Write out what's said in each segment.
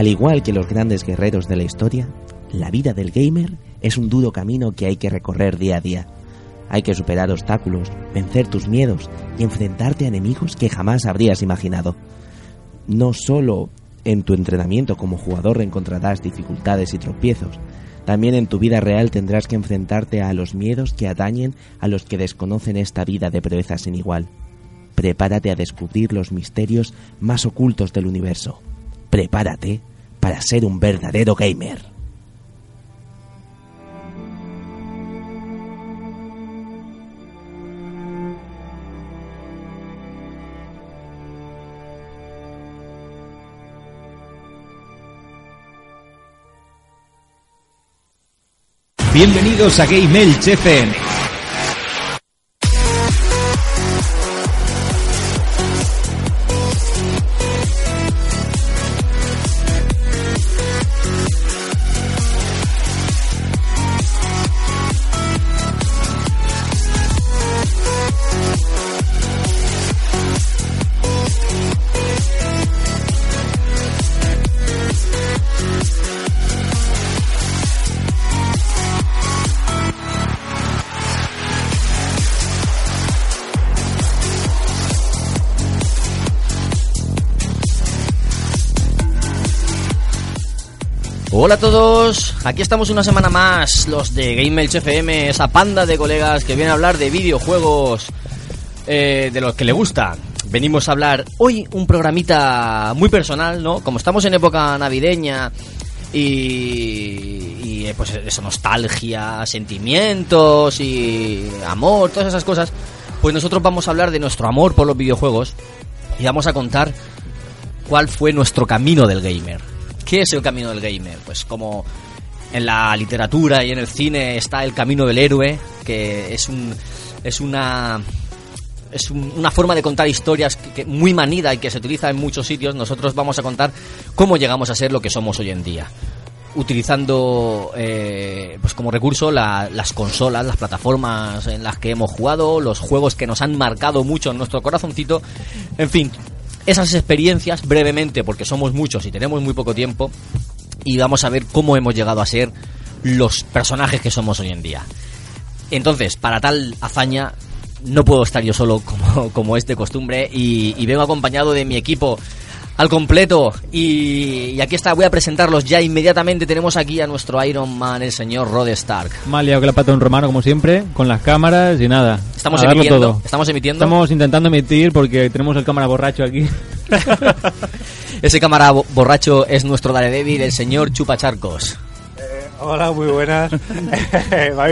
Al igual que los grandes guerreros de la historia, la vida del gamer es un duro camino que hay que recorrer día a día. Hay que superar obstáculos, vencer tus miedos y enfrentarte a enemigos que jamás habrías imaginado. No solo en tu entrenamiento como jugador encontrarás dificultades y tropiezos, también en tu vida real tendrás que enfrentarte a los miedos que atañen a los que desconocen esta vida de proeza sin igual. Prepárate a descubrir los misterios más ocultos del universo. Prepárate para ser un verdadero gamer. Bienvenidos a Game FM. Hola a todos, aquí estamos una semana más, los de Game Elch FM, esa panda de colegas que vienen a hablar de videojuegos eh, de los que le gusta. Venimos a hablar hoy un programita muy personal, ¿no? Como estamos en época navideña y, y eh, pues eso, nostalgia, sentimientos y amor, todas esas cosas, pues nosotros vamos a hablar de nuestro amor por los videojuegos y vamos a contar cuál fue nuestro camino del gamer. ¿Qué es el camino del gamer? Pues como en la literatura y en el cine está el camino del héroe, que es un es una es un- una forma de contar historias que, que muy manida y que se utiliza en muchos sitios. Nosotros vamos a contar cómo llegamos a ser lo que somos hoy en día utilizando eh, pues como recurso la- las consolas, las plataformas en las que hemos jugado, los juegos que nos han marcado mucho en nuestro corazoncito, en fin, esas experiencias brevemente, porque somos muchos y tenemos muy poco tiempo, y vamos a ver cómo hemos llegado a ser los personajes que somos hoy en día. Entonces, para tal hazaña, no puedo estar yo solo como, como es de costumbre y, y vengo acompañado de mi equipo al completo. Y, y aquí está, voy a presentarlos ya inmediatamente. Tenemos aquí a nuestro Iron Man, el señor Rod Stark. Más liado que la pata de un romano, como siempre, con las cámaras y nada. Estamos emitiendo. todo. Estamos emitiendo. Estamos intentando emitir porque tenemos el cámara borracho aquí. Ese cámara bo- borracho es nuestro Daredevil, el señor Chupacharcos. Hola, muy buenas.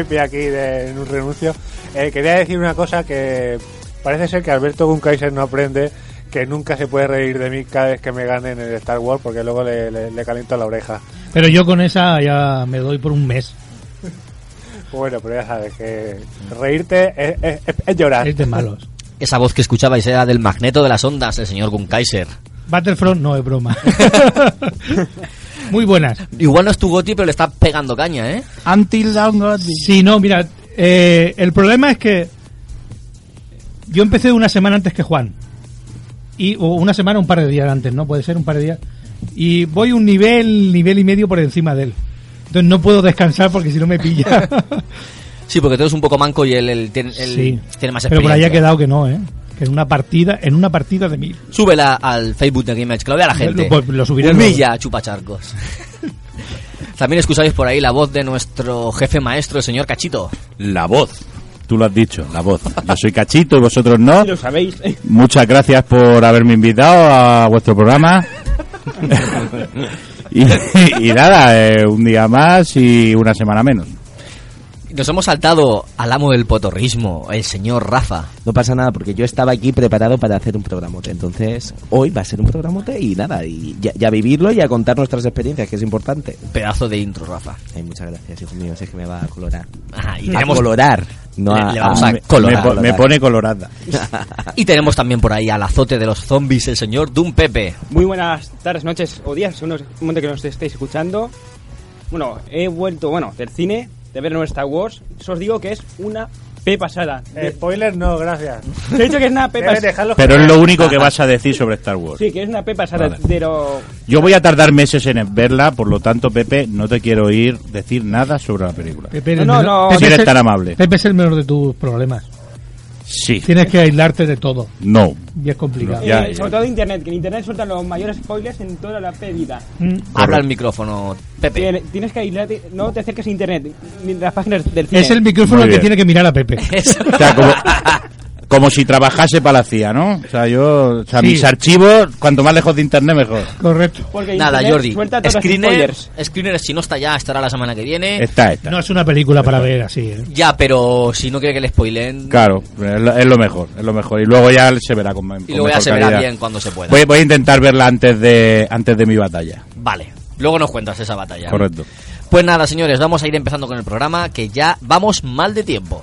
Pillado aquí de- en un renuncio. Eh, quería decir una cosa que parece ser que Alberto Gunkaiser no aprende que nunca se puede reír de mí cada vez que me gane en el Star Wars porque luego le, le, le caliento la oreja. Pero yo con esa ya me doy por un mes. Bueno, pero ya sabes que reírte es, es- es- es llorar. Es de malos. Esa voz que escuchabais era del magneto de las ondas, el señor Gunkaiser. Battlefront no es broma. Muy buenas. Igual no es tu goti, pero le está pegando caña, ¿eh? Until Dawn God. Sí, no, mira, eh, el problema es que yo empecé una semana antes que Juan. Y, o una semana, un par de días antes, ¿no? Puede ser un par de días. Y voy un nivel, nivel y medio por encima de él. Entonces no puedo descansar porque si no me pilla. Sí, porque tú eres un poco manco y él, él tiene, él sí. tiene más Pero por experiencia. ahí ha quedado que no, ¿eh? Que en una partida, en una partida de mil. Súbela al Facebook de Game Edge, que lo vea la gente. Lo- lo subiré Humilla chupacharcos. También escucháis por ahí la voz de nuestro jefe maestro, el señor Cachito. La voz. Tú lo has dicho, la voz. Yo soy Cachito y vosotros no. Lo sabéis. Muchas gracias por haberme invitado a vuestro programa. y, y nada, eh, un día más y una semana menos. Nos hemos saltado al amo del potorrismo, el señor Rafa. No pasa nada porque yo estaba aquí preparado para hacer un programote. Entonces, hoy va a ser un programote y nada, y ya, ya vivirlo y a contar nuestras experiencias, que es importante. Pedazo de intro, Rafa. Ay, muchas gracias, hijo mío, es que me va a colorar. Ajá, y a colorar, no Le- a, le vamos a me- colorar. me, po- me pone colorada. y tenemos también por ahí al azote de los zombies, el señor Doom Pepe. Muy buenas tardes, noches o días, según el momento que nos estéis escuchando. Bueno, he vuelto, bueno, del cine, de ver nuestra Star Wars. Eso os digo que es una P pasada. Eh, spoiler no, gracias. Te he dicho que es una P pasada. Pero es lo único que vas a decir sobre Star Wars. Sí, que es una P pasada, Vale. pero... Yo voy a tardar meses en verla, por lo tanto, Pepe, no te quiero oír decir nada sobre la película. Pepe, No, no, no. Pepe Si es eres el- tan amable. Pepe es el menor de tus problemas. Sí. Tienes que aislarte de todo. No. Y es complicado. No, ya, eh, ya. sobre todo Internet, que en Internet sueltan los mayores spoilers en toda la pedida. Mm. Habla el micrófono, Pepe. Tien- Tienes que aislarte, no te acerques a Internet, ni las páginas del cine. Es el micrófono el que tiene que mirar a Pepe. Eso. O sea, como, como si trabajase para la CIA, ¿no? O sea, yo, o sea, Sí. mis archivos, cuanto más lejos de internet, mejor. Correcto. Porque Nada, Internet Jordi. Screener. Screener, si no está ya, estará la semana que viene. Está, está. No es una película para ver así. ¿eh? Ya, pero si no quiere que le spoilen. Claro, es lo, es lo mejor, es lo mejor. Y luego ya se verá con, con Y luego ya se verá bien cuando se pueda. Voy, voy a intentar verla antes de antes de mi batalla. Vale. Luego nos cuentas esa batalla. Correcto. Pues nada, señores, vamos a ir empezando con el programa, que ya vamos mal de tiempo.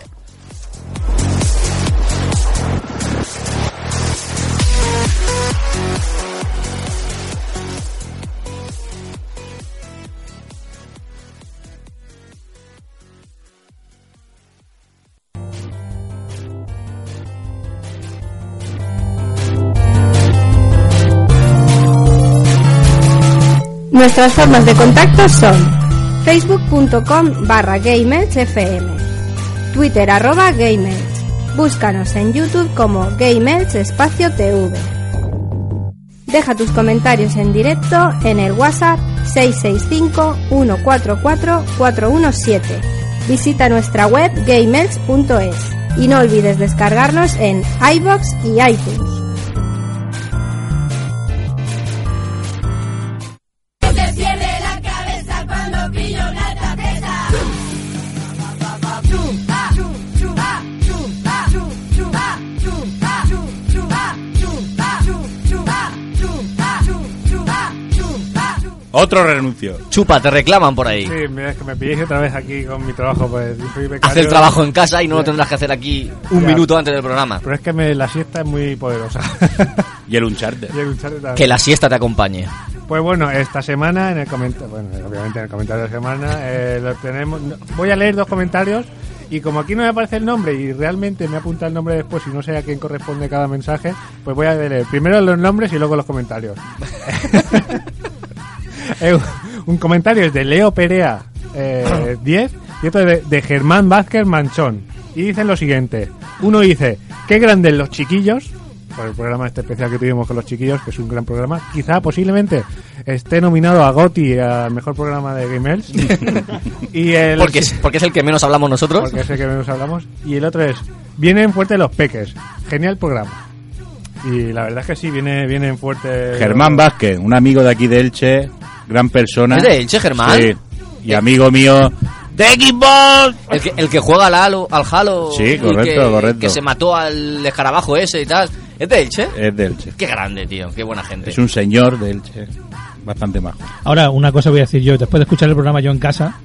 Nuestras formas de contacto son facebook.com barra gamersfm, twitter arroba gamers, búscanos en youtube como gamers espacio tv. Deja tus comentarios en directo en el WhatsApp 665-144-417. Visita nuestra web gamers.es y no olvides descargarnos en iBox y iTunes. Otro renuncio. Chupa, te reclaman por ahí. Sí, mira, es que me pilléis otra vez aquí con mi trabajo, pues. Haz el trabajo en casa y no lo tendrás que hacer aquí un Ya. minuto antes del programa. Pero es que me- la siesta es muy poderosa. Y el Uncharted. Y el Uncharted también. Que la siesta te acompañe. Pues bueno, esta semana en el comentario, bueno, obviamente en el comentario de la semana eh, lo tenemos. no, Voy a leer dos comentarios y como aquí no me aparece el nombre y realmente me apunta el nombre después y no sé a quién corresponde cada mensaje, pues voy a leer primero los nombres y luego los comentarios. Eh, Un comentario es de Leo Perea eh, 10 y otro de, de Germán Vázquez Manchón. Y dicen lo siguiente. Uno dice, qué grandes los chiquillos, por el programa este especial que tuvimos con los chiquillos, que es un gran programa. Quizá posiblemente esté nominado a Goti al mejor programa de Gamers. y el, Porque es, porque es el que menos hablamos nosotros. porque es el que menos hablamos. Y el otro es, vienen fuertes los peques. Genial programa. Y la verdad es que sí, viene, vienen fuertes. Germán Vázquez, un amigo de aquí de Elche, gran persona. ¿Es de Elche, Germán? Sí. Y amigo mío de Xbox. El que, el que juega al Halo, al Halo Sí, correcto, que, correcto. que se mató al escarabajo ese y tal. ¿Es de Elche? Es de Elche. Qué grande, tío. Qué buena gente. Es un señor de Elche. Bastante majo. Ahora, una cosa voy a decir yo. Después de escuchar el programa yo en casa,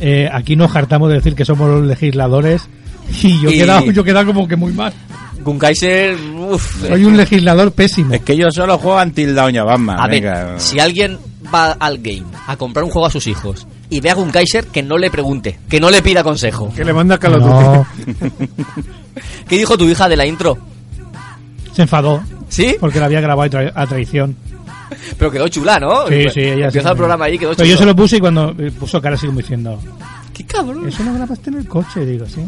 eh, aquí nos hartamos de decir que somos los legisladores y yo, Y- he quedado, yo quedado como que muy mal. Gunkaiser, uff. Soy un legislador pésimo. Es que yo solo juego Until Dawn Batman. A venga. ver, si alguien va al game a comprar un juego a sus hijos y ve a Gunkaiser, que no le pregunte, que no le pida consejo. Que le manda Call of No. ¿Qué dijo tu hija de la intro? se enfadó ¿Sí? porque la había grabado a tra- a traición. Pero quedó chula, ¿no? Sí, sí, ella Empieza sí. el programa ahí, quedó Pero chulo. yo se lo puse y cuando eh, puso cara así como diciendo, ¡Qué cabrón! ¿eso lo grabaste en el coche? Digo, sí.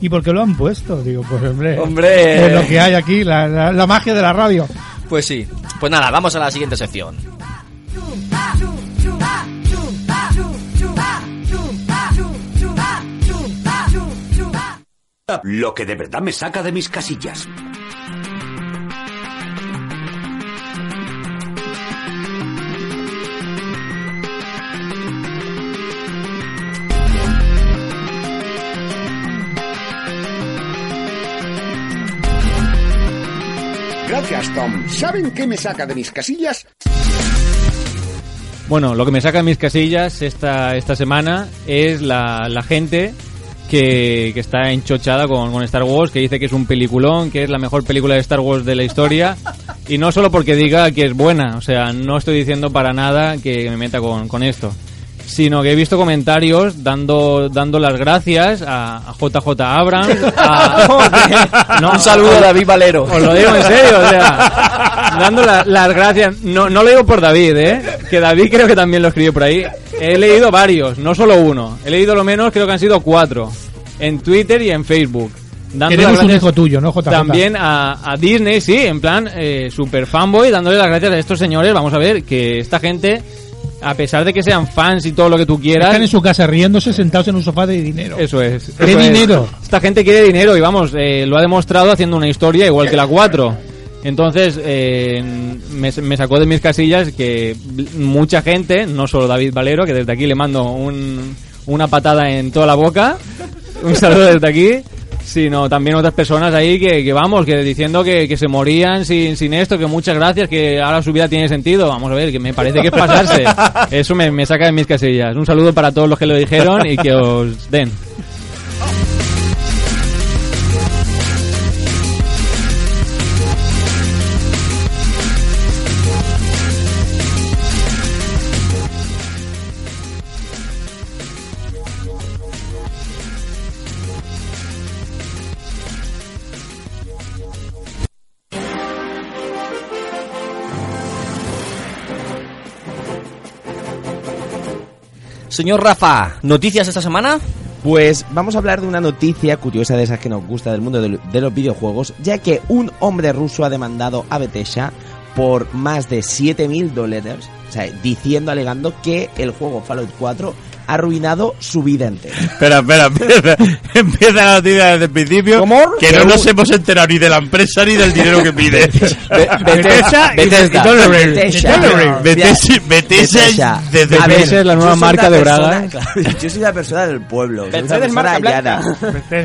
¿Y por qué lo han puesto? Digo, pues hombre, Hombre. es lo que hay aquí, la, la- la magia de la radio. Pues sí. Pues nada, vamos a la siguiente sección. Lo que de verdad me saca de mis casillas. Gracias, Tom. ¿Saben qué me saca de mis casillas? Bueno, lo que me saca de mis casillas esta, esta semana es la, la gente que, que está enchochada con, con Star Wars, que dice que es un peliculón, que es la mejor película de Star Wars de la historia. Y no solo porque diga que es buena, o sea, no estoy diciendo para nada que me meta con, con esto. Sino que he visto comentarios dando dando las gracias a, a JJ Abrams, a, Un saludo a David Valero. Os lo digo en serio, o sea, dando la- las gracias. No, no lo digo por David, ¿eh? Que David creo que también lo escribió por ahí. He leído varios, no solo uno. He leído lo menos, creo que han sido cuatro. En Twitter y en Facebook. Dando Queremos un hijo tuyo, ¿no, JJ? También a, a Disney, sí, en plan eh, super fanboy, dándole las gracias a estos señores. Vamos a ver que esta gente, a pesar de que sean fans y todo lo que tú quieras, Están en su casa riéndose sentados en un sofá de dinero. eso es. ¿Qué eso es. dinero? Esta gente quiere dinero y vamos, eh, lo ha demostrado haciendo una historia igual que la 4. Entonces, eh, me, me sacó de mis casillas que mucha gente, no solo David Valero, que desde aquí le mando un- una patada en toda la boca, un saludo desde aquí, sino también otras personas ahí que, que vamos, que diciendo que, que se morían sin, sin esto, que muchas gracias, que ahora su vida tiene sentido. Vamos a ver, que me parece que es pasarse. Eso me, me saca de mis casillas. Un saludo para todos los que lo dijeron y que os den. Señor Rafa, ¿noticias esta semana? Pues vamos a hablar de una noticia curiosa de esas que nos gusta del mundo de, lo- de los videojuegos, ya que un hombre ruso ha demandado a Bethesda por más de 7.000 dólares, o sea, diciendo, alegando que el juego Fallout 4 ha arruinado su vida entera. Espera, espera, espera. Empieza la noticia desde el principio. Que no nos hemos enterado ni de la empresa ni del dinero que pide. Bethesda y- Bethesda. Bethesda. Es la nueva marca de claro, yo soy una persona del pueblo, soy una persona.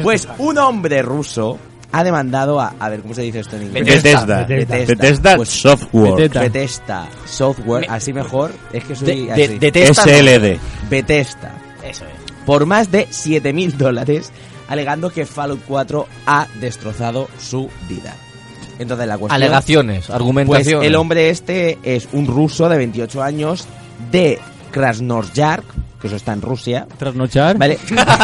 Pues un hombre ruso ha demandado a... A ver, ¿cóómo se dice esto en inglés? Bethesda. Bethesda. Bethesda Pues, Software. Bethesda. Bethesda Software, así mejor, es que soy De, así. de, de testa, no. SLD. Bethesda. Eso es. Por más de 7.000 dólares, alegando que Fallout 4 ha destrozado su vida. Entonces la cuestión... Alegaciones, Pues argumentaciones. el hombre este es un ruso de 28 años de Krasnoyarsk, que eso está en Rusia, Trasnochar. ¿vale?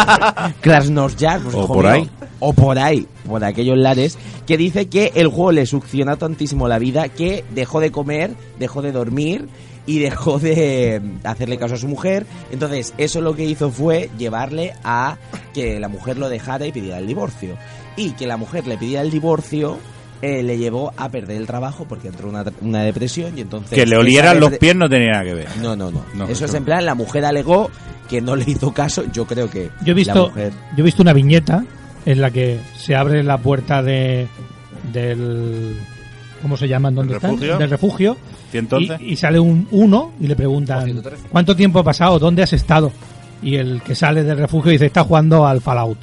Krasnoyarsk, pues, O por mío, ahí. O por ahí, por aquellos lares, que dice que el juego le succiona tantísimo la vida que dejó de comer, dejó de dormir y dejó de hacerle caso a su mujer. Entonces, eso lo que hizo fue llevarle a que la mujer lo dejara y pidiera el divorcio. Y que la mujer le pidiera el divorcio eh, le llevó a perder el trabajo porque entró una, una depresión y entonces... Que le olieran los pies no tenía nada que ver. No, no, no, No, Eso es en plan, la mujer alegó que no le hizo caso. Yo creo que Yo he la visto, mujer... yo he visto una viñeta en la que se abre la puerta de del ¿cómo se llaman? ¿Dónde están? ¿Refugio? Del refugio. ¿Y entonces? Y, y sale un uno y le preguntan ¿cuánto tiempo ha pasado? ¿Dónde has estado? Y el que sale del refugio dice está jugando al Fallout.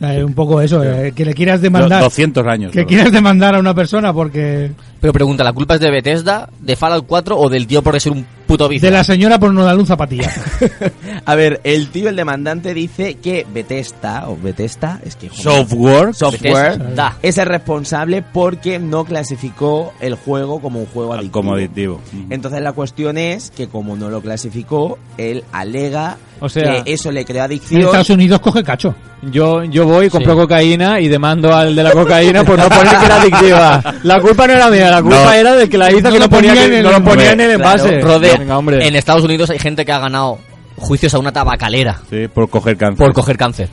O sea, es un poco eso, eh, que le quieras demandar, Do- 200 años. que solo. quieras demandar a una persona porque Pero pregunta, ¿la culpa es de Bethesda, de Fallout 4 o del tío por ser un puto de la señora por no darle un zapatillas. A ver, el tío, el demandante, dice que Bethesda, o Bethesda, es que... joder, Software. Software Bethesda. es el responsable porque no clasificó el juego como un juego adictivo. Como adictivo. Entonces la cuestión es que como no lo clasificó, él alega O sea- que eso le creó en adicción. Estados Unidos coge cacho. Yo, yo voy, compro Sí. cocaína y demando al de la cocaína por no poner que era adictiva. La culpa no era mía, la culpa No. era del que la hizo No que lo no ponía, ponía que- en no el- lo ponía en el Claro, envase. Rode, Venga, hombre. en Estados Unidos hay gente que ha ganado juicios a una tabacalera Sí, por coger cáncer. por coger cáncer.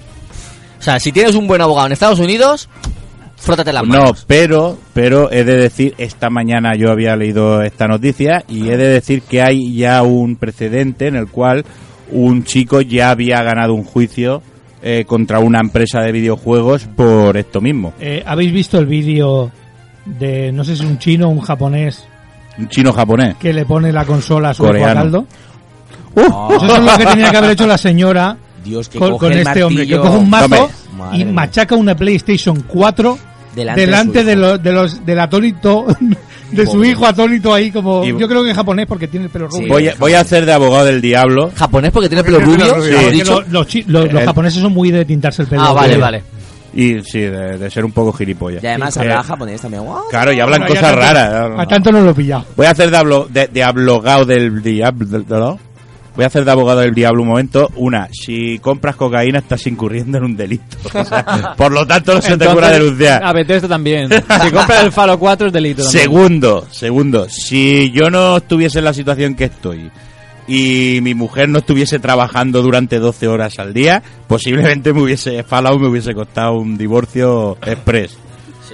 O sea, si tienes un buen abogado en Estados Unidos, frótate las No, manos. pero, pero he de decir, esta mañana yo había leído esta noticia y he de decir que hay ya un precedente en el cual un chico ya había ganado un juicio eh, contra una empresa de videojuegos por esto mismo. Eh, ¿Habéis visto el vídeo de, no sé si un chino o un japonés, Un chino japonés. que le pone la consola a su hijo a Coreano. caldo? Oh, Pues eso es lo que tenía que haber hecho la señora Dios, que con, coge con el este hombre, que coge un mazo madre y mía. machaca una PlayStation 4 Delante delante, de los de los del atónito de su Pobre. hijo atónito ahí como Y- yo creo que en japonés porque tiene el pelo rubio. Voy a, voy a hacer de abogado del diablo. ¿Japonés porque tiene pelo rubio? Porque ¿has lo- dicho? los, chi- los El- japoneses son muy de tintarse el pelo. Ah, vale, rubio. vale. Y sí, de, de ser un poco gilipollas. Y además Sí. hablaba Eh, japonés también. ¡Wow! Claro, y hablan Bueno, cosas tanto- raras. A tanto no lo he pillado. Voy a hacer de, hablo, de, de ablogado del diablo. voy a hacer de abogado del diablo un momento. Una, si compras cocaína estás incurriendo en un delito. O sea, por lo tanto, no se te Entonces, ocurra denunciar. A Bethesda también. Si compras el Fallout 4 es delito también. Segundo, segundo, si yo no estuviese en la situación que estoy y mi mujer no estuviese trabajando durante 12 horas al día, posiblemente me hubiese Fallout me hubiese costado un divorcio express.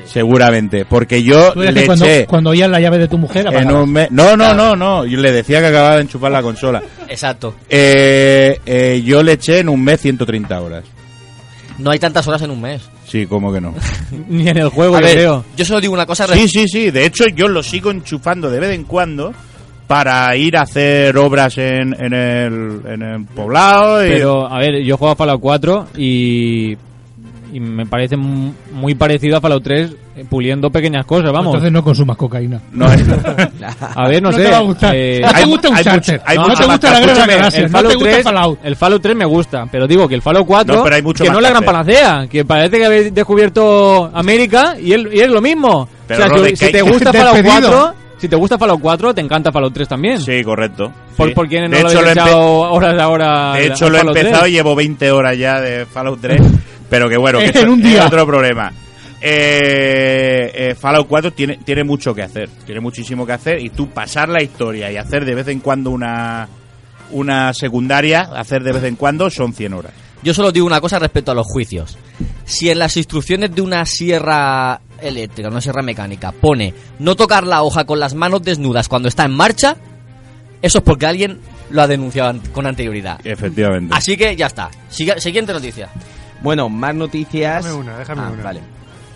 Seguramente, porque yo le cuando, eché cuando oías la llave de tu mujer, en apagabas. un mes... No, no, no, no, yo le decía que acababa de enchufar la consola. Exacto. Eh, eh, yo le eché en un mes 130 horas. No hay tantas horas en un mes. Sí, ¿cómo que no? Ni en el juego, A yo ver, creo. yo solo digo una cosa. Sí, sí, sí. De hecho, yo lo sigo enchufando de vez en cuando para ir a hacer obras en, en, el, en el poblado. y- Pero, a ver, yo juego a Fallout 4 y, y me parece mu- muy parecido a Fallout 3 eh, puliendo pequeñas cosas, vamos. Entonces no consumas cocaína. No, es- A ver, no, No sé. te va a gustar. eh, No te hay gusta hay charter. mucho- hay No mucho te más gusta la galaxias. el No te Fallout gusta 3, Fallout. el Fallout 3 me gusta, pero digo que el Fallout 4 No, pero hay mucho que no es la gran panacea, que parece que habéis descubierto América y, el- y es lo mismo. Pero, o sea, que si hay te gusta Fallout Despedido. 4, si te gusta Fallout 4, te encanta Fallout 3 también. Sí, correcto. ¿Por, Sí. ¿por qué no de lo hecho, he horas ahora? de hecho, lo he empezado 3? y llevo 20 horas ya de Fallout 3. pero que bueno, que En un es día. otro problema. Eh, eh, Fallout 4 tiene, tiene mucho que hacer. Tiene muchísimo que hacer. Y tú pasar la historia y hacer de vez en cuando una, una secundaria, hacer de vez en cuando, son 100 horas. Yo solo digo una cosa respecto a los juicios. Si en las instrucciones de una sierra eléctrica, una sierra mecánica, pone no tocar la hoja con las manos desnudas cuando está en marcha, eso es porque alguien lo ha denunciado con anterioridad. Efectivamente. Así que ya está. Siga- siguiente noticia. Bueno, más noticias. Déjame una, déjame Ah, una. Vale.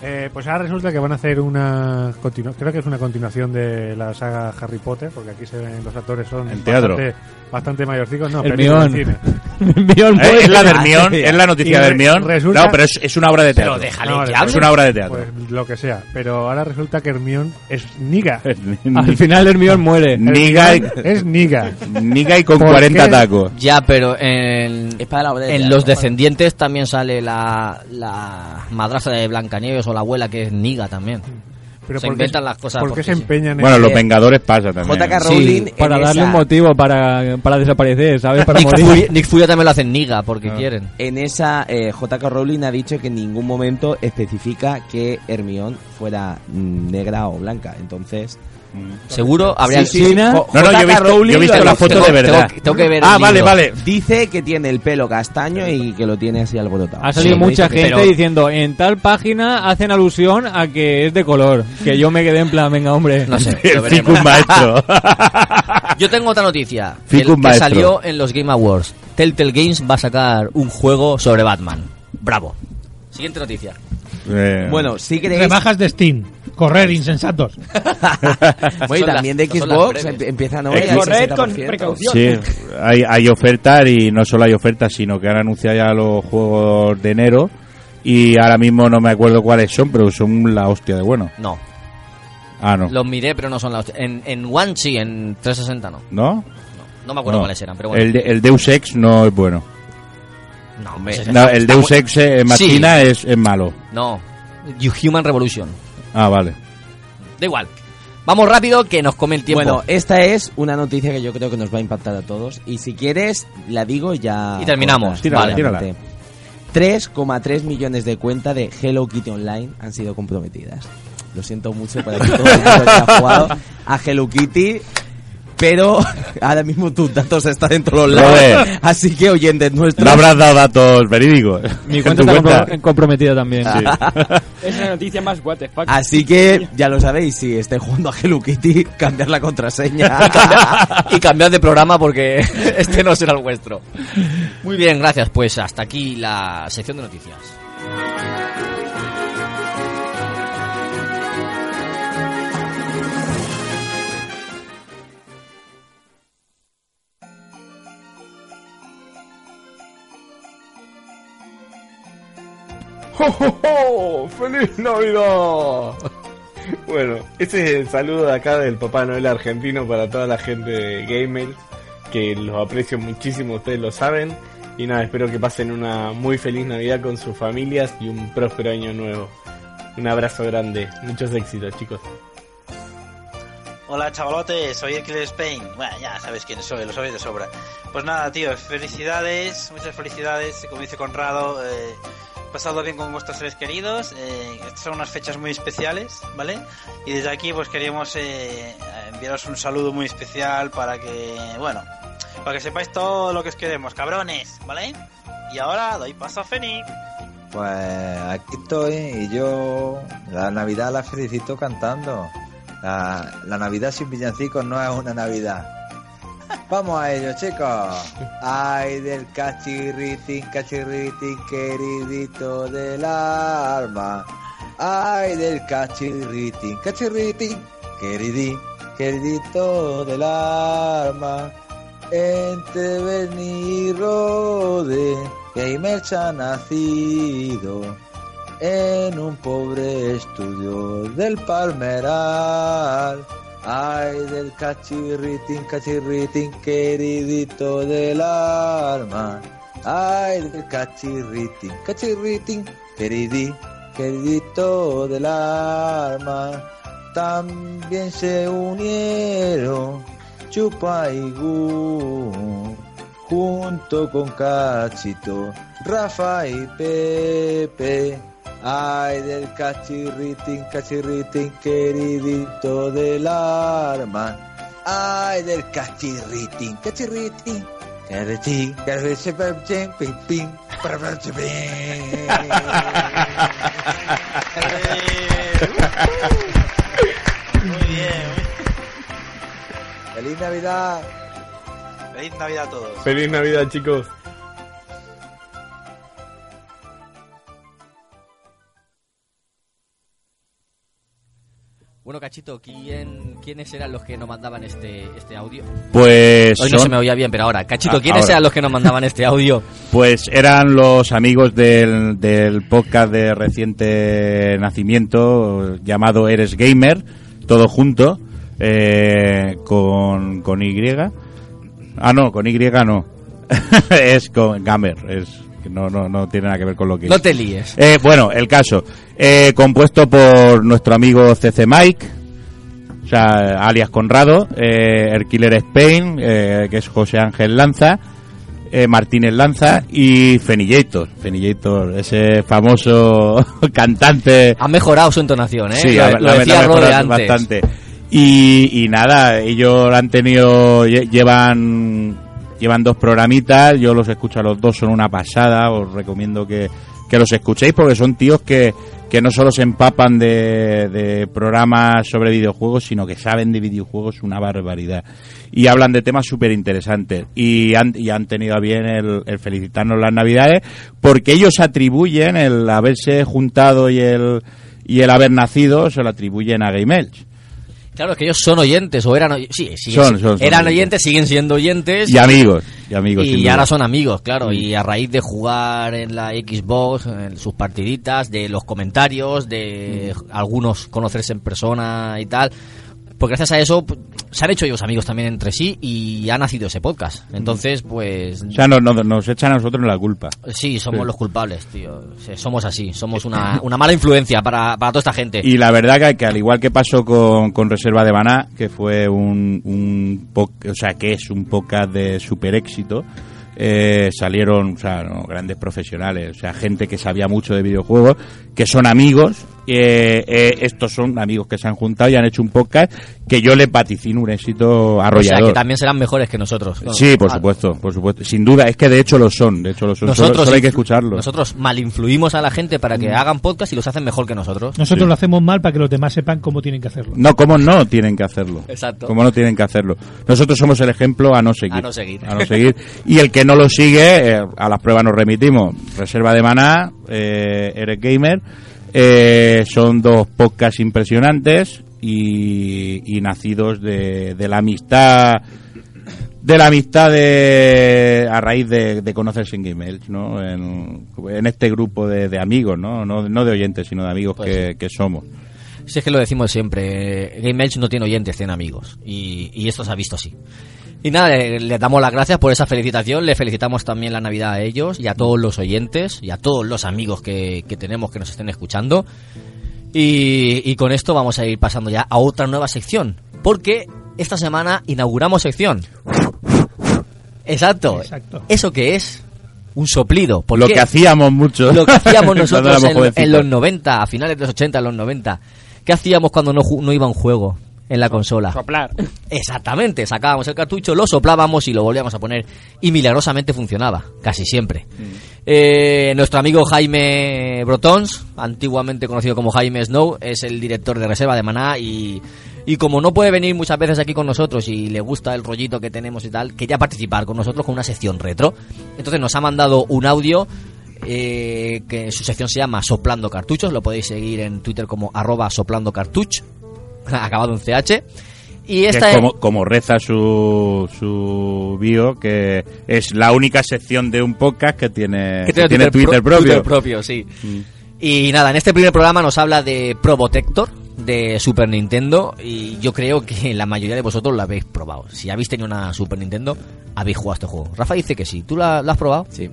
Eh, pues ahora resulta que van a hacer una creo que es una continuación de la saga Harry Potter, porque aquí se ven los actores son En teatro. bastante, bastante mayorcicos, no, Hermión. Eh, pues. es la de Hermión, es la Y noticia de Hermión. resulta- No, pero es, es una obra de teatro. Pero déjale No, que vale, hable. es una obra de teatro. Pues lo que sea, pero ahora resulta que Hermión es Niga. Al final Hermión muere. Niga y, Es Niga. Niga y con ¿Por 40 qué? tacos. Ya, pero en, Es para la obra de en teatro. Los Descendientes también sale la, la madrastra de Blancanieves o la abuela que es Niga también. Pero Se ¿por qué- inventan las cosas ¿Por qué porque se empeñan Bueno, en los Vengadores pasa también. J.K. Sí, Rowling. Para darle esa- un motivo para, para desaparecer, ¿sabes? Para Nick morir. Nick Fury también lo hacen Niga porque quieren. En esa, eh, J.K. Rowling ha dicho que en ningún momento especifica que Hermión fuera mm, negra o blanca. Entonces, Seguro habría Sí, sí, No, no, yo he visto, Rowling yo he visto la foto Tengo- de verdad. tengo- tengo que ver ah, el vale, vale. dice que tiene el pelo castaño y que lo tiene así alborotado. Ha salido Sí, mucha gente pero- diciendo, en tal página hacen alusión a que es de color. Que yo me quedé en plan, venga, hombre. No sé. El. Ficus maestro. Yo tengo otra noticia Ficus que maestro. salió en los Game Awards. Telltale Games va a sacar un juego sobre Batman. Bravo. Siguiente noticia. Eh, Bueno, si queréis... Rebajas de Steam. Correr, insensatos. Son también de Xbox em- empiezan hoy Eh, al corred con 60%. precaución. Sí, hay, hay ofertas y no solo hay ofertas, sino que han anunciado ya los juegos de enero y ahora mismo no me acuerdo cuáles son, pero son la hostia de bueno. No, Ah, no. los miré, pero no son las. En, en One sí, en 360 no. ¿No? No me acuerdo No. cuáles eran, pero bueno. El, de- el Deus Ex no es bueno. no, hombre, No, el Deus Ex Machina Sí. es, es malo. No, You Human Revolution. Ah, vale. Da igual. Vamos rápido que nos come el tiempo. Bueno, esta es una noticia que yo creo que nos va a impactar a todos. Y si quieres, la digo y ya. Y terminamos. Tírala, Rápidamente. 3,3 millones de cuentas de Hello Kitty Online han sido comprometidas. Lo siento mucho para que todo el mundo que ha jugado a Hello Kitty. Pero ahora mismo tus datos están en todos los lados. Robert. Así que oyentes nuestros. No habrás dado datos verídicos. Mi En cuenta está cuenta. compro- comprometida también. Es una noticia más what the fuck. Así que ya lo sabéis, si estáis jugando a Hello Kitty, cambiar la contraseña. y, cambiad, y cambiad de programa porque este no será el vuestro. Muy bien, gracias. Pues hasta aquí la sección de noticias. ¡Oh, feliz Navidad! Bueno, este es el saludo de acá del Papá Noel argentino para toda la gente de Gamer, que los aprecio muchísimo, ustedes lo saben. Y nada, espero que pasen una muy feliz Navidad con sus familias y un próspero año nuevo. Un abrazo grande, muchos éxitos chicos. Hola chavalotes, soy Killer Spain. Bueno, ya sabéis quién soy, lo sabéis de sobra. Pues nada, tío, felicidades, muchas felicidades, como dice Conrado, eh, pasado bien con vuestros seres queridos. Eh, estas son unas fechas muy especiales, ¿vale? Y desde aquí pues queríamos eh, enviaros un saludo muy especial para que, bueno, para que sepáis todo lo que os queremos, cabrones, ¿vale? Y ahora doy paso a Feni. Pues aquí estoy y yo la Navidad la felicito cantando. La, la Navidad sin villancicos no es una Navidad. Vamos a ello, chicos. Ay, del cachirritín, cachirritín, queridito del alma. Ay, del cachirritín, cachirritín, queridín, queridito del alma. Entre Berni y Rode, Gamer ha nacido en un pobre estudio del Palmeral. Ay, del cachirritín, cachirritín, queridito del alma. Ay, del cachirritín, cachirritín, queridí, queridito del alma. También se unieron Chupa y Gu, junto con Cachito, Rafa y Pepe. Ay, del cachirritín, cachirritín, queridito del arma. Ay, del cachirritín, cachirritín, queridín, queridín, pim, pim. Muy bien, ¡Feliz Navidad! feliz Navidad a todos. Feliz Navidad, chicos. Bueno, Cachito, ¿quién, ¿quiénes eran los que nos mandaban este, este audio? Pues Hoy no se me oía bien, pero ahora, Cachito, Ah, ¿quiénes ahora. eran los que nos mandaban este audio? Pues eran los amigos del, del podcast de reciente nacimiento llamado Eres Gamer, todo junto, eh, con, con Y. Ah, no, con Y no. es con Gamer, es que no, no, no tiene nada que ver con lo que No te líes. Eh, bueno, el caso, eh, compuesto por nuestro amigo CC Mike, o sea, alias Conrado, eh, el Killer Spain, eh, que es José Ángel Lanza, eh, Martínez Lanza y Fenillator, Fenillator, ese famoso cantante. Ha mejorado su entonación, ¿eh? Sí, lo, la- lo la- decía antes. bastante. Y, y nada, ellos han tenido, lle- llevan, llevan dos programitas, yo los escucho a los dos, son una pasada, os recomiendo que, que los escuchéis porque son tíos que, que no solo se empapan de, de programas sobre videojuegos, sino que saben de videojuegos una barbaridad. Y hablan de temas súper interesantes. Y han, y han tenido a bien el, el felicitarnos las navidades, porque ellos atribuyen el haberse juntado y el, y el haber nacido, se lo atribuyen a Game Elch. Claro, es que ellos son oyentes, o eran oy- sí, sí, Son, sí. son, son eran oyentes. oyentes, siguen siendo oyentes. Y amigos, y amigos, Y ahora son amigos, claro. Y a raíz de jugar en la Xbox, en sus partiditas, de los comentarios, de Mm. algunos conocerse en persona y tal. Pues gracias a eso pues, se han hecho ellos amigos también entre sí y ha nacido ese podcast. Entonces, pues... O sea, nos, nos, nos echan a nosotros la culpa. Sí, somos Sí. los culpables, tío. Somos así, somos una, una mala influencia para, para toda esta gente. Y la verdad que, que al igual que pasó con, con Reserva de Maná, que fue un, un o sea, que es un podcast de super éxito, eh, salieron o sea, grandes profesionales, o sea, gente que sabía mucho de videojuegos, que son amigos. eh, eh, estos son amigos que se han juntado y han hecho un podcast que yo le vaticino un éxito o sea, arrollador. que también serán mejores que nosotros. Sí, por Ah, supuesto, por supuesto. Sin duda, es que de hecho lo son, de hecho lo son. Nosotros, solo hay que escucharlos. Nosotros mal influimos a la gente para que Mm. hagan podcast y los hacen mejor que nosotros. Nosotros Sí. lo hacemos mal para que los demás sepan cómo tienen que hacerlo. No, cómo no tienen que hacerlo. Exacto. Cómo no tienen que hacerlo. Nosotros somos el ejemplo a no seguir. A no seguir. A no seguir. Y el que no lo sigue, eh, a las pruebas nos remitimos. Reserva de Maná, eh, Eres Gamer. eh, son dos podcasts impresionantes y, y nacidos de, de la amistad de la amistad de a raíz de, de conocerse en Gmail, ¿no? En, en este grupo de, de amigos, ¿no? ¿no? no de oyentes, sino de amigos Pues que, que somos. Si es que lo decimos siempre, eh, Game Elch no tiene oyentes, tiene amigos. Y, y esto se ha visto así. Y nada, le, le damos las gracias por esa felicitación, le felicitamos también la Navidad a ellos y a todos los oyentes y a todos los amigos que, que tenemos que nos estén escuchando. Y, y con esto vamos a ir pasando ya a otra nueva sección. Porque esta semana inauguramos sección. Exacto. Exacto. ¿Eso que es? Un soplido. ¿Por Lo qué? que hacíamos mucho. Lo que hacíamos nosotros en, los 90, a finales de los 80, en los 90. ¿Qué hacíamos cuando no, no iba un juego en la consola? Soplar. Exactamente, sacábamos el cartucho, lo soplábamos y lo volvíamos a poner. Y milagrosamente funcionaba, casi siempre. Eh, nuestro amigo Jaime Brotons, antiguamente conocido como Jaime Snow, es el director de reserva de Maná y, y como no puede venir muchas veces aquí con nosotros y le gusta el rollito que tenemos y tal, quería participar con nosotros con una sección retro. Entonces nos ha mandado un audio eh, que su sección se llama Soplando Cartuchos, lo podéis seguir en Twitter como arroba soplando cartuch, acabado en CH. Y Que esta es como, como reza su, su bio, que es la única sección de un podcast que tiene, que que tiene Twitter, pro- propio. Twitter propio, sí. Y nada, en este primer programa nos habla de Probotector de Super Nintendo y yo creo que la mayoría de vosotros lo habéis probado. Si habéis tenido una Super Nintendo, habéis jugado este juego. Rafa dice que sí. ¿Tú la, la has probado? Sí.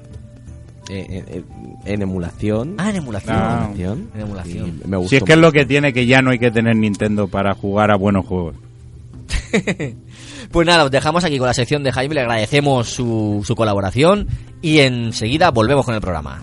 Eh, eh, eh, en emulación. Ah, en emulación. Ah. emulación. En emulación. Sí, me gustó Si es que es lo que tiene que ya no hay que tener Nintendo para jugar a buenos juegos. Pues nada, os dejamos aquí con la sección de Jaime, le agradecemos su, su colaboración y enseguida volvemos con el programa.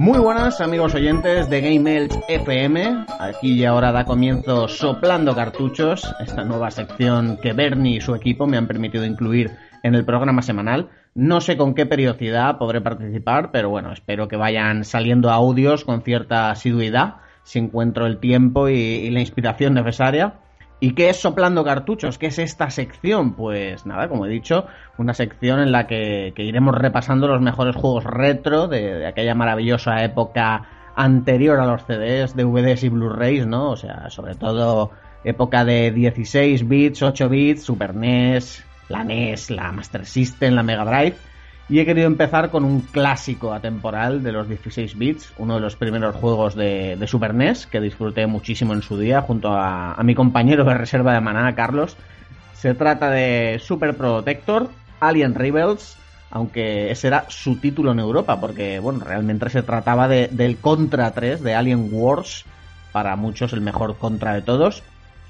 Muy buenas amigos oyentes de Game FM. Aquí y ahora da comienzo Soplando Cartuchos, esta nueva sección que Bernie y su equipo me han permitido incluir en el programa semanal. No sé con qué periodicidad podré participar, pero bueno, espero que vayan saliendo audios con cierta asiduidad, si encuentro el tiempo y la inspiración necesaria. ¿Y qué es Soplando Cartuchos? ¿Qué es esta sección? Pues nada, como he dicho, una sección en la que, iremos repasando los mejores juegos retro de, de aquella maravillosa época anterior a los CDs, DVDs y Blu-rays, ¿no? O sea, sobre todo época de 16 bits, 8 bits, Super NES, la NES, la Master System, la Mega Drive. Y he querido empezar con un clásico atemporal de los 16 bits, uno de los primeros juegos de, Super NES que disfruté muchísimo en su día junto a, a mi compañero de reserva de Maná, Carlos. Se trata de Super Protector, Alien Rebels, aunque ese era su título en Europa, porque bueno, realmente se trataba de- del Contra 3, de Alien Wars, para muchos el mejor Contra de todos.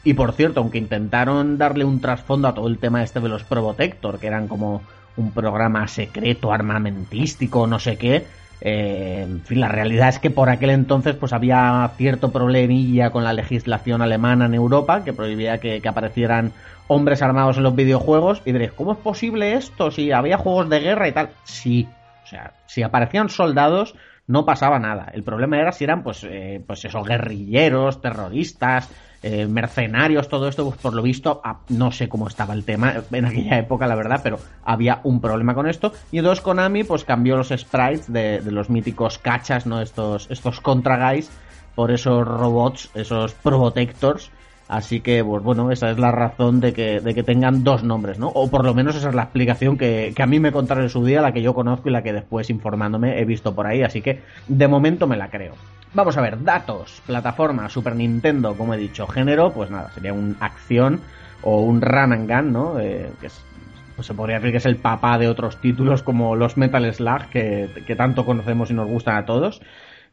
Y por cierto, aunque intentaron darle un trasfondo a todo el tema este de los Probotector, que eran como un programa secreto, armamentístico, no sé qué, eh, en fin, la realidad es que por aquel entonces pues había cierto problemilla con la legislación alemana en Europa que prohibía que, aparecieran hombres armados en los videojuegos y diréis, ¿cómo es posible esto si había juegos de guerra y tal? Sí, o sea, si aparecían soldados no pasaba nada. El problema era si eran pues, eh, pues esos guerrilleros, terroristas, eh, mercenarios, todo esto, pues por lo visto, ah, no sé cómo estaba el tema en aquella época, la verdad, pero había un problema con esto. Y entonces Konami pues cambió los sprites de, los míticos cachas, ¿no? Estos, estos contra guys por esos robots, esos probotectors. Así que, pues bueno, esa es la razón de que, de que tengan dos nombres, ¿no? O por lo menos esa es la explicación que, que a mí me contaron en su día, la que yo conozco y la que después informándome he visto por ahí, así que de momento me la creo. Vamos a ver, datos, plataforma, Super Nintendo, como he dicho, género, pues nada, sería un acción o un run and gun, ¿no? Eh, que es, pues se podría decir que es el papá de otros títulos como los Metal Slug, que, que tanto conocemos y nos gustan a todos.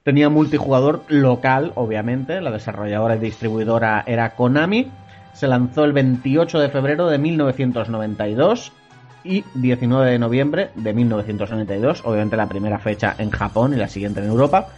Tenía multijugador local, obviamente, la desarrolladora y distribuidora era Konami. Se lanzó el 28 de febrero de 1992 y 19 de noviembre de 1992, obviamente la primera fecha en Japón y la siguiente en Europa.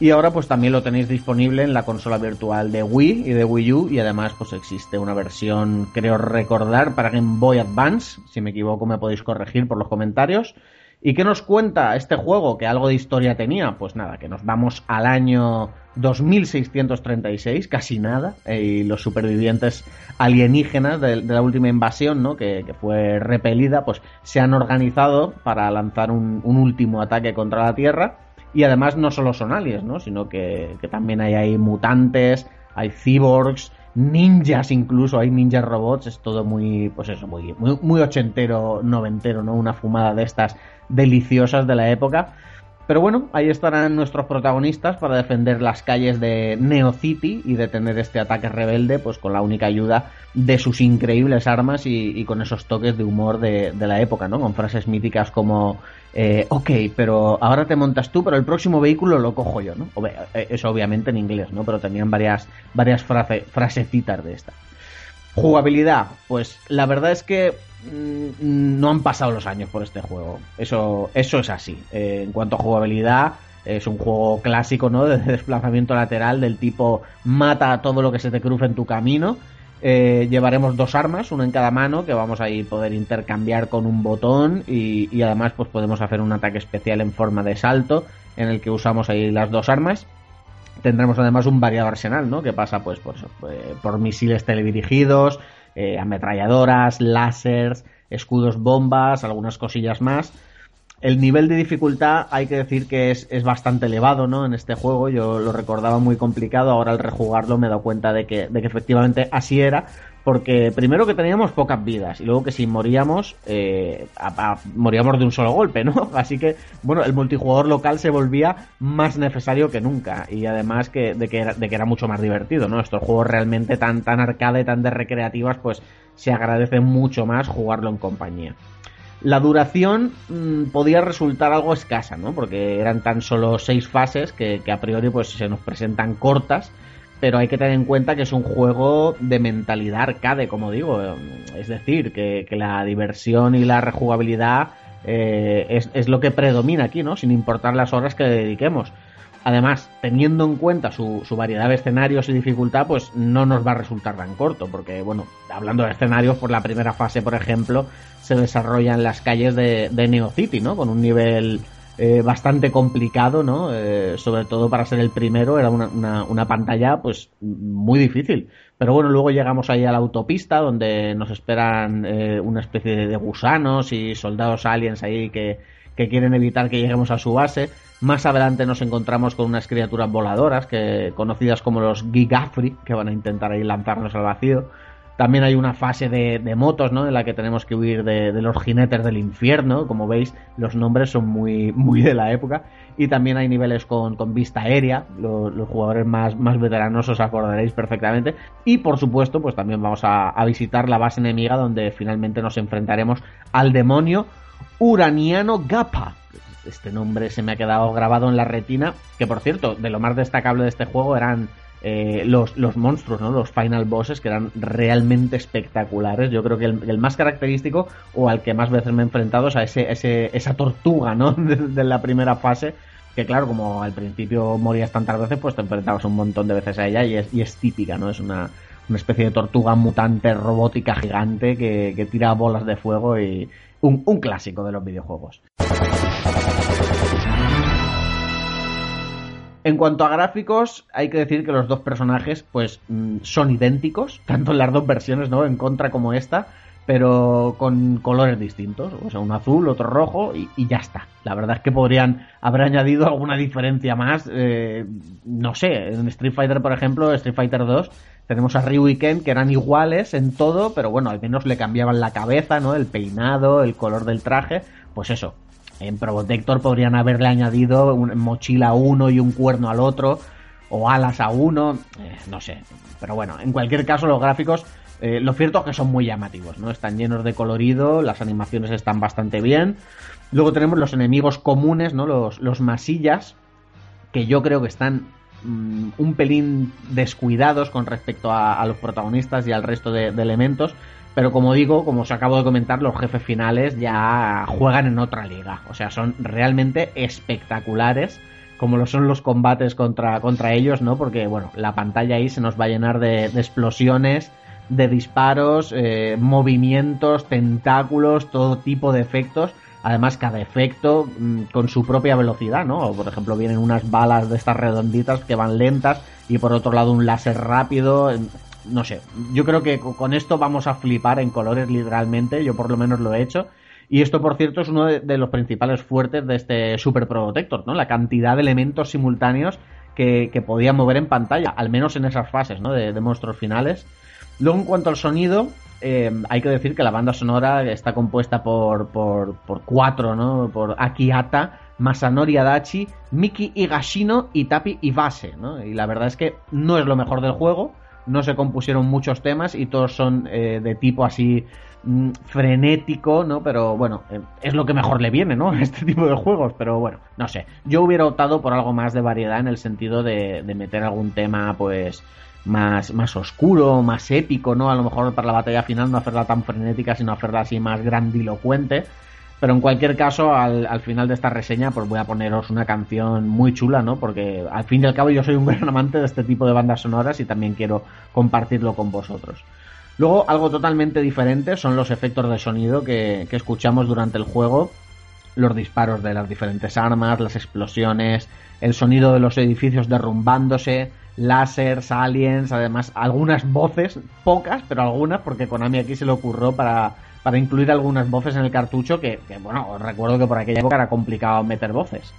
Y ahora pues también lo tenéis disponible en la consola virtual de Wii y de Wii U y además pues existe una versión, creo recordar, para Game Boy Advance, si me equivoco me podéis corregir por los comentarios. ¿Y qué nos cuenta este juego que algo de historia tenía? Pues nada, que nos vamos al año 2636, casi nada, eh, y los supervivientes alienígenas de, la última invasión, ¿no? Que, fue repelida, pues se han organizado para lanzar un último ataque contra la Tierra. Y además no solo son aliens, ¿no? Sino que, también hay ahí mutantes, hay cyborgs, ninjas incluso, hay ninjas robots, es todo muy, pues eso, muy, muy ochentero, noventero, ¿no? Una fumada de estas deliciosas de la época. Pero bueno, ahí estarán nuestros protagonistas para defender las calles de Neo City y detener este ataque rebelde, pues con la única ayuda de sus increíbles armas y, con esos toques de humor de, la época, ¿no? Con frases míticas como, eh, ok, pero ahora te montas tú, pero el próximo vehículo lo cojo yo, ¿no? Eh, eso obviamente en inglés, ¿no? Pero tenían varias, varias frase, frasecitas de esta. Jugabilidad, pues la verdad es que no han pasado los años por este juego. Eso, eso es así. Eh, en cuanto a jugabilidad, es un juego clásico, ¿no? De desplazamiento lateral del tipo mata a todo lo que se te cruce en tu camino. Eh, llevaremos dos armas, una en cada mano, que vamos a poder intercambiar con un botón y, y, además pues podemos hacer un ataque especial en forma de salto en el que usamos ahí las dos armas. Tendremos además un variado arsenal, ¿no? Que pasa pues por, por misiles teledirigidos, eh, ametralladoras, láseres, escudos bombas, algunas cosillas más. El nivel de dificultad hay que decir que es, es, bastante elevado, ¿no? En este juego yo lo recordaba muy complicado, ahora al rejugarlo me he dado cuenta de que, de que efectivamente así era, porque primero que teníamos pocas vidas y luego que si moríamos, eh, moríamos de un solo golpe, ¿no? Así que, bueno, el multijugador local se volvía más necesario que nunca y además que, de, que era, de que era mucho más divertido, ¿no? Estos juegos realmente tan, tan arcade, tan de recreativas, pues se agradece mucho más jugarlo en compañía. La duración mmm, podía resultar algo escasa, ¿no? Porque eran tan solo seis fases que, que, a priori pues se nos presentan cortas, pero hay que tener en cuenta que es un juego de mentalidad arcade, como digo. Es decir, que, la diversión y la rejugabilidad eh, es, es, lo que predomina aquí, ¿no? Sin importar las horas que le dediquemos. Además, teniendo en cuenta su, su, variedad de escenarios y dificultad, pues no nos va a resultar tan corto, porque, bueno, hablando de escenarios, por la primera fase, por ejemplo, se desarrolla en las calles de, de Neo City, ¿no? Con un nivel eh, bastante complicado, ¿no? Eh, sobre todo para ser el primero, era una, una, una, pantalla, pues, muy difícil. Pero bueno, luego llegamos ahí a la autopista, donde nos esperan eh, una especie de, de gusanos y soldados aliens ahí que, que quieren evitar que lleguemos a su base. Más adelante nos encontramos con unas criaturas voladoras, que, conocidas como los Gigafri, que van a intentar ahí lanzarnos al vacío. También hay una fase de, de motos, ¿no? En la que tenemos que huir de, los jinetes del infierno. Como veis, los nombres son muy, muy de la época. Y también hay niveles con, con vista aérea. Los, jugadores más, más veteranos os acordaréis perfectamente. Y por supuesto, pues también vamos a, a visitar la base enemiga donde finalmente nos enfrentaremos al demonio Uraniano Gapa. Este nombre se me ha quedado grabado en la retina. Que por cierto, de lo más destacable de este juego eran eh, los, los monstruos, ¿no? Los final bosses que eran realmente espectaculares. Yo creo que el, más característico o al que más veces me he enfrentado es a ese, ese, esa tortuga, ¿no? De, de, la primera fase. Que claro, como al principio morías tantas veces, pues te enfrentabas un montón de veces a ella y es, y es típica, ¿no? Es una, una especie de tortuga mutante robótica gigante que, que tira bolas de fuego y un, un clásico de los videojuegos. En cuanto a gráficos, hay que decir que los dos personajes pues mm, son idénticos, tanto en las dos versiones, ¿no? En contra como esta, pero con colores distintos, o sea, un azul, otro rojo y, ya está. La verdad es que podrían haber añadido alguna diferencia más, eh, no sé, en Street Fighter, por ejemplo, Street Fighter 2, tenemos a Ryu y Ken que eran iguales en todo, pero bueno, al menos le cambiaban la cabeza, ¿no? El peinado, el color del traje, pues eso, en Probotector podrían haberle añadido una mochila a uno y un cuerno al otro, o alas a uno, eh, no sé. Pero bueno, en cualquier caso los gráficos, eh, lo cierto es que son muy llamativos, ¿no? Están llenos de colorido, las animaciones están bastante bien. Luego tenemos los enemigos comunes, ¿no? Los, los masillas, que yo creo que están mmm, un pelín descuidados con respecto a, los protagonistas y al resto de elementos. Pero como digo, como os acabo de comentar, los jefes finales ya juegan en otra liga. O sea, son realmente espectaculares, como lo son los combates contra, contra ellos, ¿no? Porque, bueno, la pantalla ahí se nos va a llenar de, de explosiones, de disparos, eh, movimientos, tentáculos, todo tipo de efectos. además cada efecto mm, con su propia velocidad, ¿no? Por ejemplo, vienen unas balas de estas redonditas que van lentas y por otro lado un láser rápido. No sé, yo creo que co- con esto vamos a flipar en colores literalmente, yo por lo menos lo he hecho. Y esto, por cierto, es uno de, los principales fuertes de este Super Protector, ¿no? La cantidad de elementos simultáneos que, que podía mover en pantalla, al menos en esas fases, ¿no? De, monstruos finales. Luego, en cuanto al sonido, eh, hay que decir que la banda sonora está compuesta por, por, por cuatro, ¿no? Por Akihata, Masanori Adachi, Miki Higashino y Tapi Ibase, ¿no? Y la verdad es que no es lo mejor del juego, no se compusieron muchos temas y todos son eh, de tipo así mm, frenético, ¿no? Pero bueno, eh, es lo que mejor le viene, ¿no? A este tipo de juegos, pero bueno, no sé. Yo hubiera optado por algo más de variedad en el sentido de, de meter algún tema, pues, más, más oscuro, más épico, ¿no? A lo mejor para la batalla final no hacerla tan frenética, sino hacerla así más grandilocuente. Pero en cualquier caso, al, al final de esta reseña, pues voy a poneros una canción muy chula, ¿no? Porque al fin y al cabo yo soy un gran amante de este tipo de bandas sonoras y también quiero compartirlo con vosotros. Luego, algo totalmente diferente son los efectos de sonido que, que escuchamos durante el juego. Los disparos de las diferentes armas, las explosiones, el sonido de los edificios derrumbándose, láseres, aliens, además algunas voces, pocas, pero algunas, porque Konami aquí se le ocurrió para, para incluir algunas voces en el cartucho que, que, bueno, os recuerdo que por aquella época era complicado meter voces.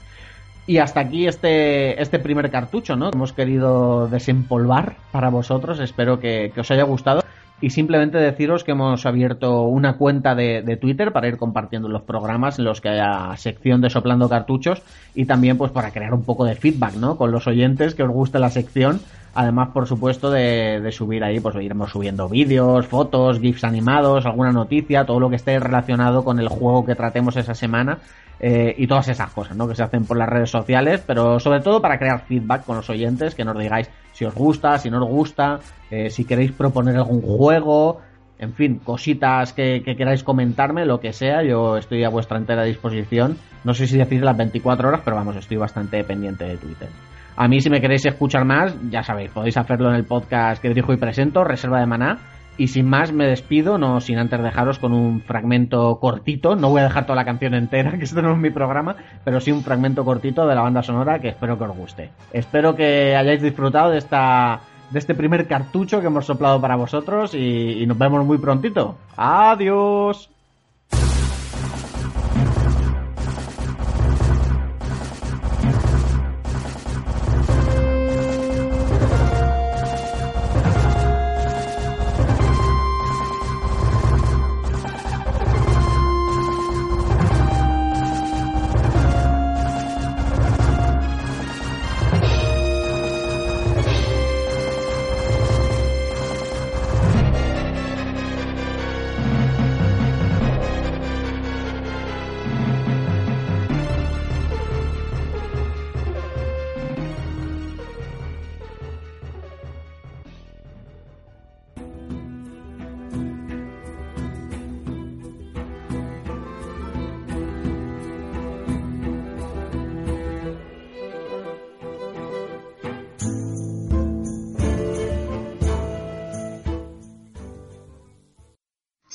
Y hasta aquí este, este primer cartucho, ¿no? Hemos querido desempolvar para vosotros, espero que, que os haya gustado. Y simplemente deciros que hemos abierto una cuenta de, de, Twitter para ir compartiendo los programas en los que haya sección de soplando cartuchos y también pues para crear un poco de feedback, ¿no? Con los oyentes que os guste la sección. Además, por supuesto, de, subir ahí, pues iremos subiendo vídeos, fotos, GIFs animados, alguna noticia, todo lo que esté relacionado con el juego que tratemos esa semana eh, y todas esas cosas, ¿no? Que se hacen por las redes sociales, pero sobre todo para crear feedback con los oyentes, que nos digáis si os gusta, si no os gusta, eh, si queréis proponer algún juego, en fin, cositas que, que, queráis comentarme, lo que sea, yo estoy a vuestra entera disposición. No sé si decir las 24 horas, pero vamos, estoy bastante pendiente de Twitter. A mí, si me queréis escuchar más, ya sabéis, podéis hacerlo en el podcast que dirijo y presento, Reserva de Maná. Y sin más, me despido, no sin antes dejaros con un fragmento cortito. No voy a dejar toda la canción entera, que esto no es mi programa, pero sí un fragmento cortito de la banda sonora que espero que os guste. Espero que hayáis disfrutado de esta de este primer cartucho que hemos soplado para vosotros y, y nos vemos muy prontito. Adiós.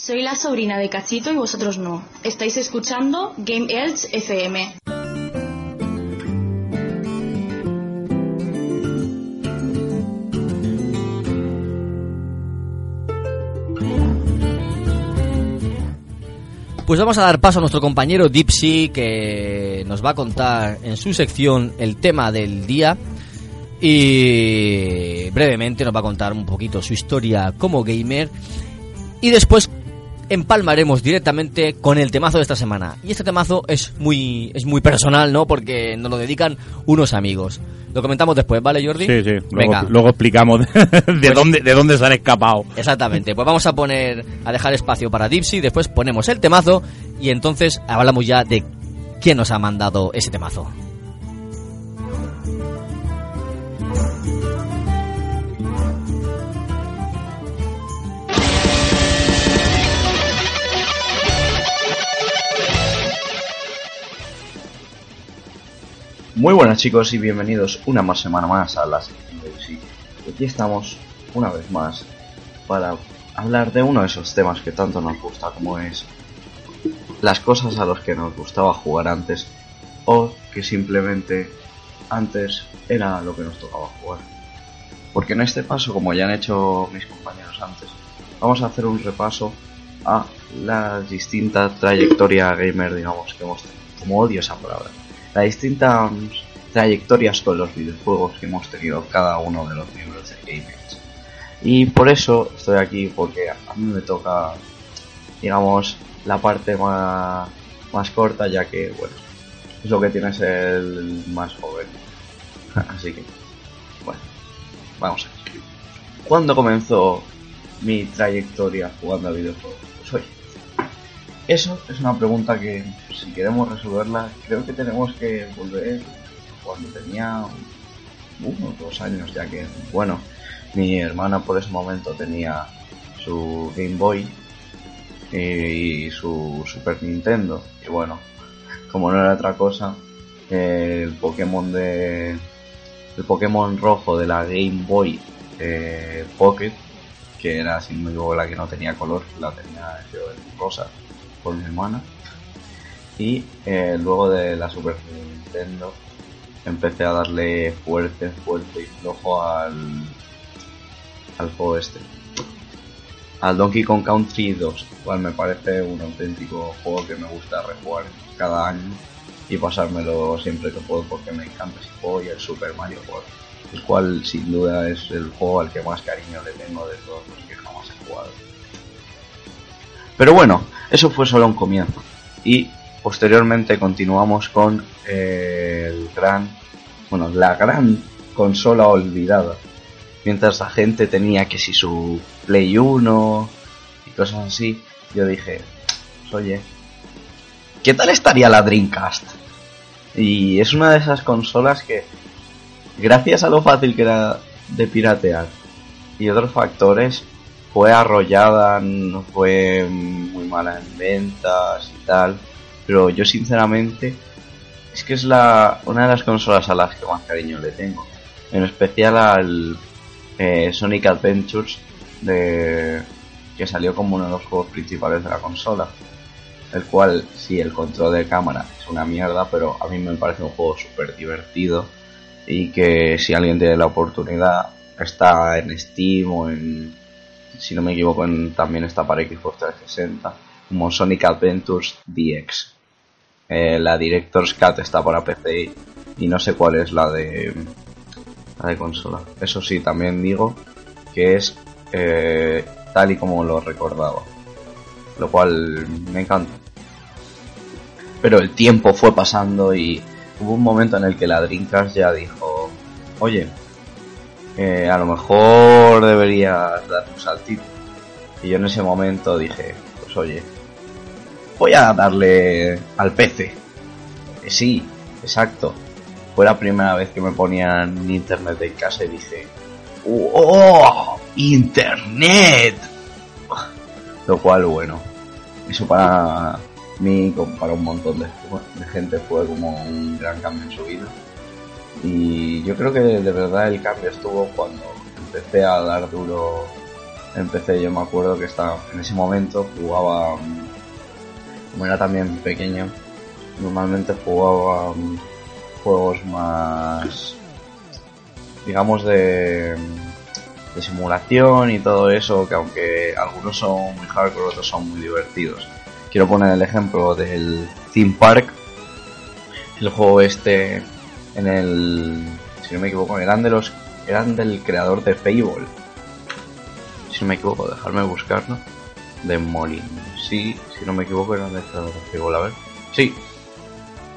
Soy la sobrina de Cachito y vosotros no. Estáis escuchando Game Elch FM. Pues vamos a dar paso a nuestro compañero Dipsy que nos va a contar en su sección el tema del día y brevemente nos va a contar un poquito su historia como gamer y después empalmaremos directamente con el temazo de esta semana. Y este temazo es muy es muy personal, ¿no? Porque nos lo dedican unos amigos. Lo comentamos después, ¿vale, Jordi? Sí, sí. Luego, Venga. luego explicamos de, Pues- dónde, de dónde se han escapado. Exactamente. Pues vamos a poner a dejar espacio para Dipsy, después ponemos el temazo y entonces hablamos ya de quién nos ha mandado ese temazo. Muy buenas chicos y bienvenidos una más semana más a la sección de DC. Aquí estamos una vez más para hablar de uno de esos temas que tanto nos gusta como es las cosas a las que nos gustaba jugar antes o que simplemente antes era lo que nos tocaba jugar. Porque en este paso, como ya han hecho mis compañeros antes, vamos a hacer un repaso a la distinta trayectoria gamer, digamos, que hemos tenido. Como odio esa palabra. Las distintas trayectorias con los videojuegos que hemos tenido cada uno de los miembros de Gamers. Y por eso estoy aquí, porque a mí me toca, digamos, la parte más, más corta, ya que, bueno, es lo que tiene ser el más joven. Así que, bueno, vamos a ver. ¿Cuándo comenzó mi trayectoria jugando a videojuegos? Eso es una pregunta que, si queremos resolverla, creo que tenemos que volver cuando tenía unos dos años, ya que, bueno, mi hermana por ese momento tenía su Game Boy y su Super Nintendo. Y bueno, como no era otra cosa, el Pokémon de. El Pokémon rojo de la Game Boy eh, Pocket, que era sin muy la que no tenía color, la tenía yo en rosa por mi hermana. Y eh, luego de la Super Nintendo empecé a darle fuerte, fuerte y flojo al, al juego este. Al Donkey Kong Country 2, cual me parece un auténtico juego que me gusta rejugar cada año y pasármelo siempre que puedo porque me encanta ese juego y el Super Mario World, el cual sin duda es el juego al que más cariño le tengo de todos los que jamás he jugado. Pero bueno, eso fue solo un comienzo y posteriormente continuamos con eh, el gran, bueno, la gran consola olvidada. Mientras la gente tenía que si su Play 1 y cosas así, yo dije, oye, ¿qué tal estaría la Dreamcast? Y es una de esas consolas que, gracias a lo fácil que era de piratear y otros factores, fue arrollada, no fue muy mala en ventas y tal. Pero yo sinceramente es que es la una de las consolas a las que más cariño le tengo. En especial al eh, Sonic Adventures de que salió como uno de los juegos principales de la consola. El cual, sí, el control de cámara es una mierda, pero a mí me parece un juego súper divertido. Y que si alguien tiene la oportunidad, está en Steam o en. Si no me equivoco, en, también está para Xbox 360, como Sonic Adventures DX. Eh, la Director's Cut está para PC y no sé cuál es la de la de consola. Eso sí, también digo que es eh, tal y como lo recordaba, lo cual me encanta. Pero el tiempo fue pasando y hubo un momento en el que la Dreamcast ya dijo, oye, eh, a lo mejor deberías dar un saltito. Y yo en ese momento dije, pues oye, voy a darle al PC. Eh, sí, exacto. Fue la primera vez que me ponían internet en casa y dije, ¡Oh! ¡Internet! Lo cual, bueno, eso para mí, como para un montón de, de gente, fue como un gran cambio en su vida. Y yo creo que de verdad el cambio estuvo cuando empecé a dar duro. Empecé, yo me acuerdo que estaba en ese momento jugaba como era también pequeño, normalmente jugaba um, juegos más, digamos, de, de simulación y todo eso, que aunque algunos son muy hardcore, otros son muy divertidos. Quiero poner el ejemplo del Theme Park, el juego este en el, si no me equivoco, eran de los, eran del creador de Fable. Si no me equivoco, dejarme buscarlo. De Molin. Sí, si no me equivoco, era del creador de Fable. A ver. Sí,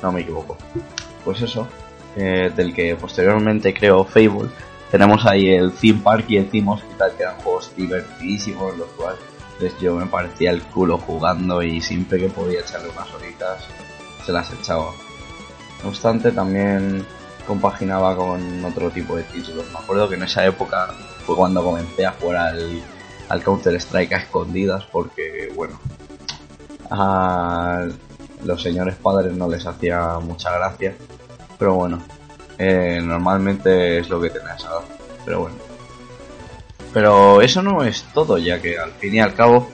no me equivoco. Pues eso, eh, del que posteriormente creó Fable. Tenemos ahí el Theme Park y el Theme Hospital, que eran juegos divertidísimos, los cuales pues, yo me parecía el culo jugando y siempre que podía echarle unas horitas se las echaba. No obstante, también compaginaba con otro tipo de títulos. Me acuerdo que en esa época fue cuando comencé a jugar al, al Counter Strike a escondidas porque, bueno, a los señores padres no les hacía mucha gracia. Pero bueno, eh, normalmente es lo que tenés ahora. Pero bueno. Pero eso no es todo, ya que al fin y al cabo,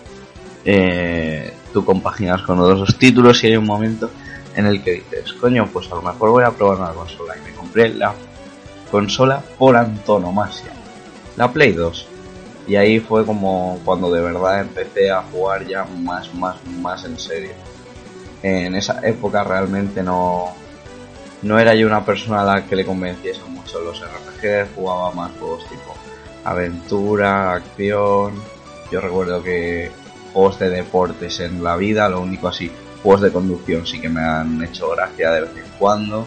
eh, tú compaginas con los dos títulos y hay un momento en el que dices, coño, pues a lo mejor voy a probar una consola. Y me compré la consola por antonomasia, la Play 2. Y ahí fue como cuando de verdad empecé a jugar ya más, más, más en serio. En esa época realmente no, no era yo una persona a la que le convenciese mucho los RPG, jugaba más juegos tipo aventura, acción. Yo recuerdo que juegos de deportes en la vida, lo único así, juegos de conducción sí que me han hecho gracia de vez en cuando,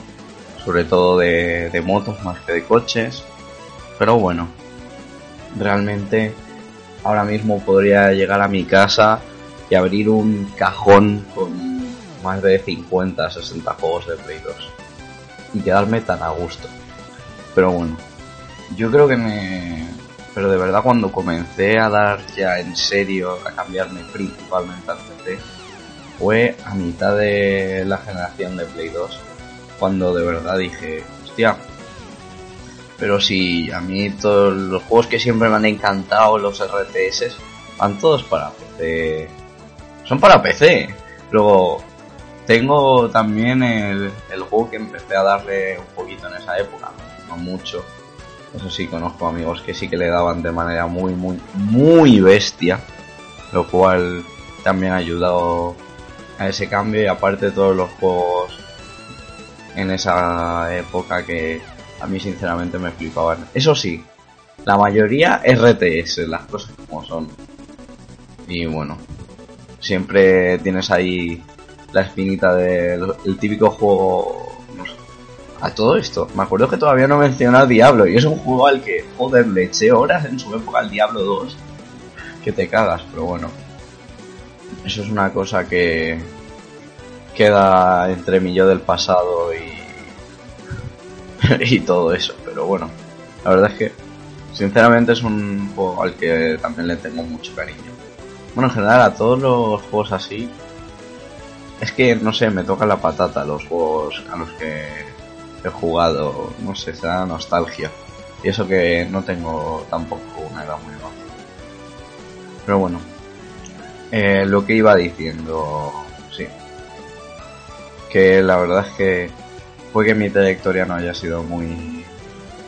sobre todo de, motos más que de coches. Pero bueno, realmente ahora mismo podría llegar a mi casa y abrir un cajón con más de 50, 60 juegos de Play 2 y quedarme tan a gusto. Pero bueno, yo creo que me... Pero de verdad cuando comencé a dar ya en serio, a cambiarme principalmente al PC, fue a mitad de la generación de Play 2, cuando de verdad dije, hostia, pero si a mí todos los juegos que siempre me han encantado, los RTS, van todos para PC. Son para PC. Luego, tengo también el, el juego que empecé a darle un poquito en esa época, no mucho. Eso sí, conozco amigos que sí que le daban de manera muy, muy, muy bestia. Lo cual también ha ayudado a ese cambio y aparte todos los juegos en esa época que a mí sinceramente me flipaban. Eso sí, la mayoría RTS, las cosas como son. Y bueno, siempre tienes ahí la espinita del el típico juego. No sé, a todo esto, me acuerdo que todavía no he mencionado Diablo y es un juego al que, joder, le eché horas en su época al Diablo 2. Que te cagas, pero bueno. Eso es una cosa que queda entre mi yo del pasado y y todo eso. Pero bueno, la verdad es que sinceramente es un juego al que también le tengo mucho cariño. Bueno, en general a todos los juegos así, es que no sé, me toca la patata los juegos a los que he jugado, no sé, se da nostalgia. Y eso que no tengo tampoco una edad muy baja. Pero bueno, eh, lo que iba diciendo, sí. Que la verdad es que fue que mi trayectoria no haya sido muy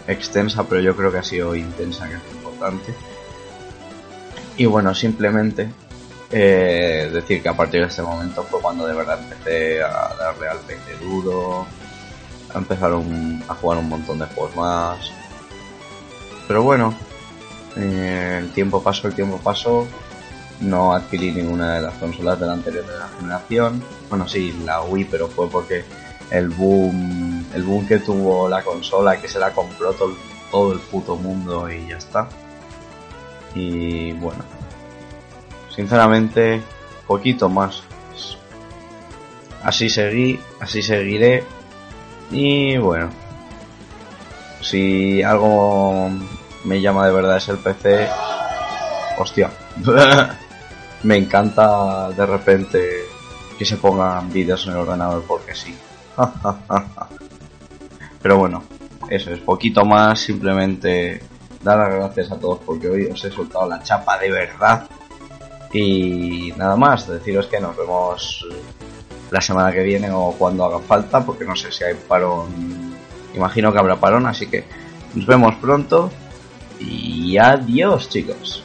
extensa, pero yo creo que ha sido intensa, que es importante. Y bueno, simplemente eh, decir que a partir de este momento fue cuando de verdad empecé a darle al PC duro, a empezar un- a jugar un montón de juegos más. Pero bueno, eh, el tiempo pasó, el tiempo pasó. No adquirí ninguna de las consolas de la anterior generación. Bueno, sí, la Wii, pero fue porque el boom, el boom que tuvo la consola, que se la compró todo, todo el puto mundo y ya está. Y bueno, sinceramente, poquito más. Así seguí, así seguiré. Y bueno, si algo me llama de verdad es el PC, hostia, me encanta de repente que se pongan vídeos en el ordenador porque sí. Pero bueno, eso es poquito más, simplemente dar las gracias a todos porque hoy os he soltado la chapa de verdad. Y nada más, deciros que nos vemos la semana que viene o cuando haga falta, porque no sé si hay parón. Imagino que habrá parón, así que nos vemos pronto. Y adiós, chicos.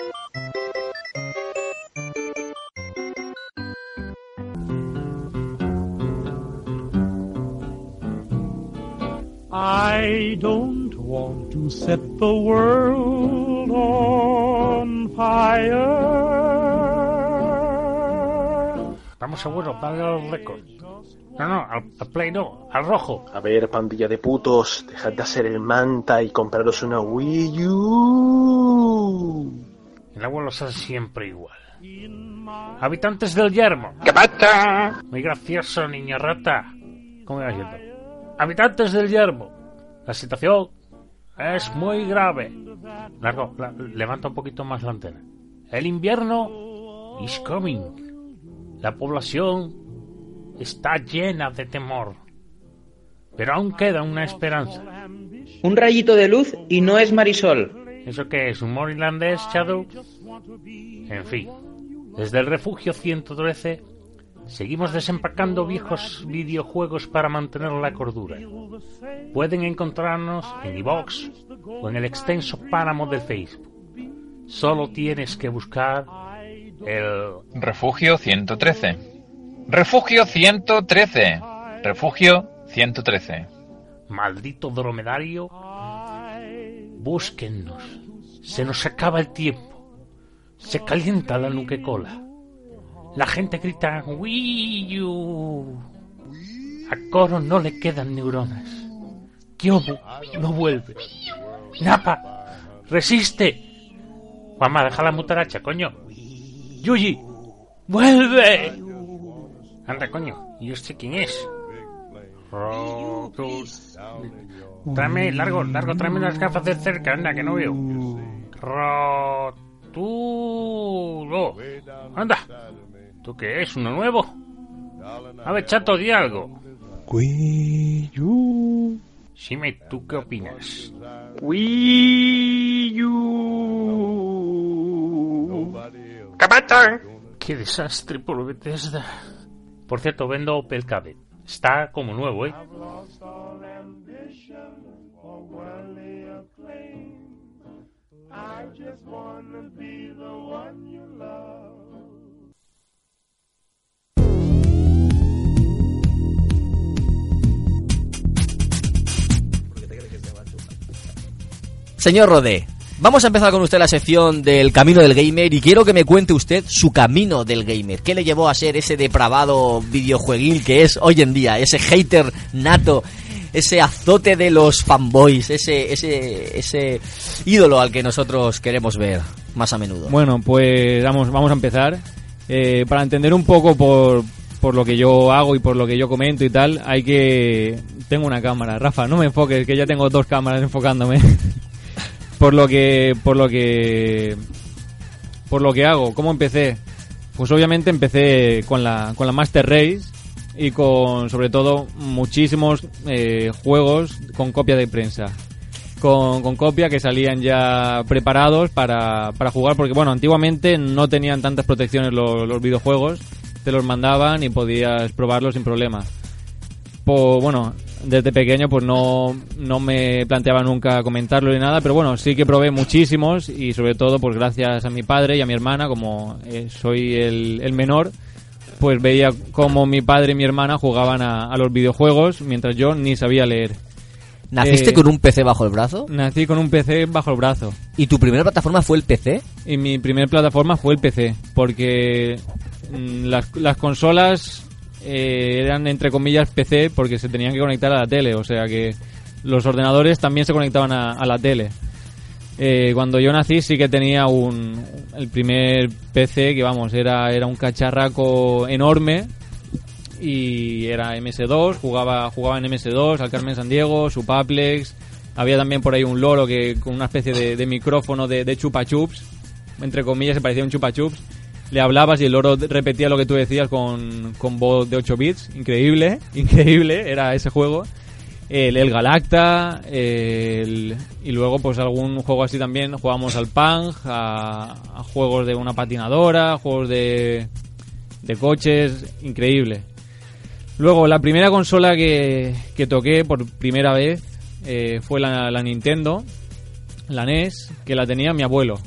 I don't want to set the world on fire. Vamos abuelo, dale al récord. No, no, al, al play no, al rojo. A ver, pandilla de putos, dejad de hacer el manta y compraros una Wii U. El abuelo es siempre igual. Habitantes del yermo. ¿Qué pasa? Muy gracioso, niño rata. ¿Cómo iba yendo? Habitantes del yermo. La situación es muy grave. Largo, la- levanta un poquito más la antena. El invierno is coming. La población está llena de temor. Pero aún queda una esperanza. Un rayito de luz y no es Marisol. ¿Eso qué es? ¿Humor irlandés, Shadow? En fin, desde el refugio 113 seguimos desempacando viejos videojuegos para mantener la cordura. Pueden encontrarnos en iVox o en el extenso páramo de Facebook. Solo tienes que buscar el Refugio 113. Refugio 113. Refugio 113. maldito dromedario. Búsquennos. Se nos acaba el tiempo. Se calienta la nuquecola. La gente grita Wii U. A Coro no le quedan neuronas. Kyomu no vuelve. Napa, resiste. Mamá, deja la mutaracha, coño. Yuji, vuelve. Anda, coño, ¿y usted quién es? Rotus. Tráeme, largo, largo, tráeme unas gafas de cerca, anda, que no veo. Rotulo. Anda. ¿Tú qué es? ¿Uno nuevo? A ver, chato, di algo. Wii U. Shime, ¿tú qué opinas? Wii U. ¿Qué pasa? Qué desastre por Bethesda. Por cierto, vendo Opel Cabe. Está como nuevo, ¿eh? I just wanna be the one you love. Señor Rodé, vamos a empezar con usted la sección del camino del gamer y quiero que me cuente usted su camino del gamer. ¿Qué le llevó a ser ese depravado videojueguil que es hoy en día? Ese hater nato, ese azote de los fanboys, ese, ese, ese ídolo al que nosotros queremos ver más a menudo. Bueno, pues vamos, vamos a empezar. Eh, para entender un poco por, por lo que yo hago y por lo que yo comento y tal, hay que... Tengo una cámara, Rafa, no me enfoques, que ya tengo dos cámaras enfocándome. por lo que... Por lo que... Por lo que hago, ¿cómo empecé? Pues obviamente empecé con la, con la Master Race y con sobre todo muchísimos eh, juegos con copia de prensa. Con, con copia que salían ya preparados para, para jugar, porque bueno, antiguamente no tenían tantas protecciones los, los videojuegos, te los mandaban y podías probarlos sin problema. Po- bueno, desde pequeño pues no, no me planteaba nunca comentarlo ni nada, pero bueno, sí que probé muchísimos y sobre todo pues gracias a mi padre y a mi hermana, como eh, soy el, el menor, pues veía como mi padre y mi hermana jugaban a, a los videojuegos mientras yo ni sabía leer. ¿Naciste Eh, con un PC bajo el brazo? Nací con un PC bajo el brazo. ¿Y tu primera plataforma fue el PC? Y mi primera plataforma fue el PC, porque mm, las, las consolas eh, eran entre comillas PC porque se tenían que conectar a la tele, o sea que los ordenadores también se conectaban a, la tele. Eh, cuando yo nací sí que tenía un el primer PC que vamos era era un cacharraco enorme y era MS2 jugaba jugaba en MS2 al Carmen San Diego Supaplex había también por ahí un loro que con una especie de, de micrófono de, de chupa chups entre comillas se parecía un chupa chups le hablabas y el loro repetía lo que tú decías con, con voz de 8 bits. Increíble increíble era ese juego. El, el Galacta y luego pues algún juego así también. Jugábamos al Pang a, juegos de una patinadora juegos de, de coches. Increíble. Luego, la primera consola que, que toqué por primera vez eh, fue la Nintendo, la NES, que la tenía mi abuelo.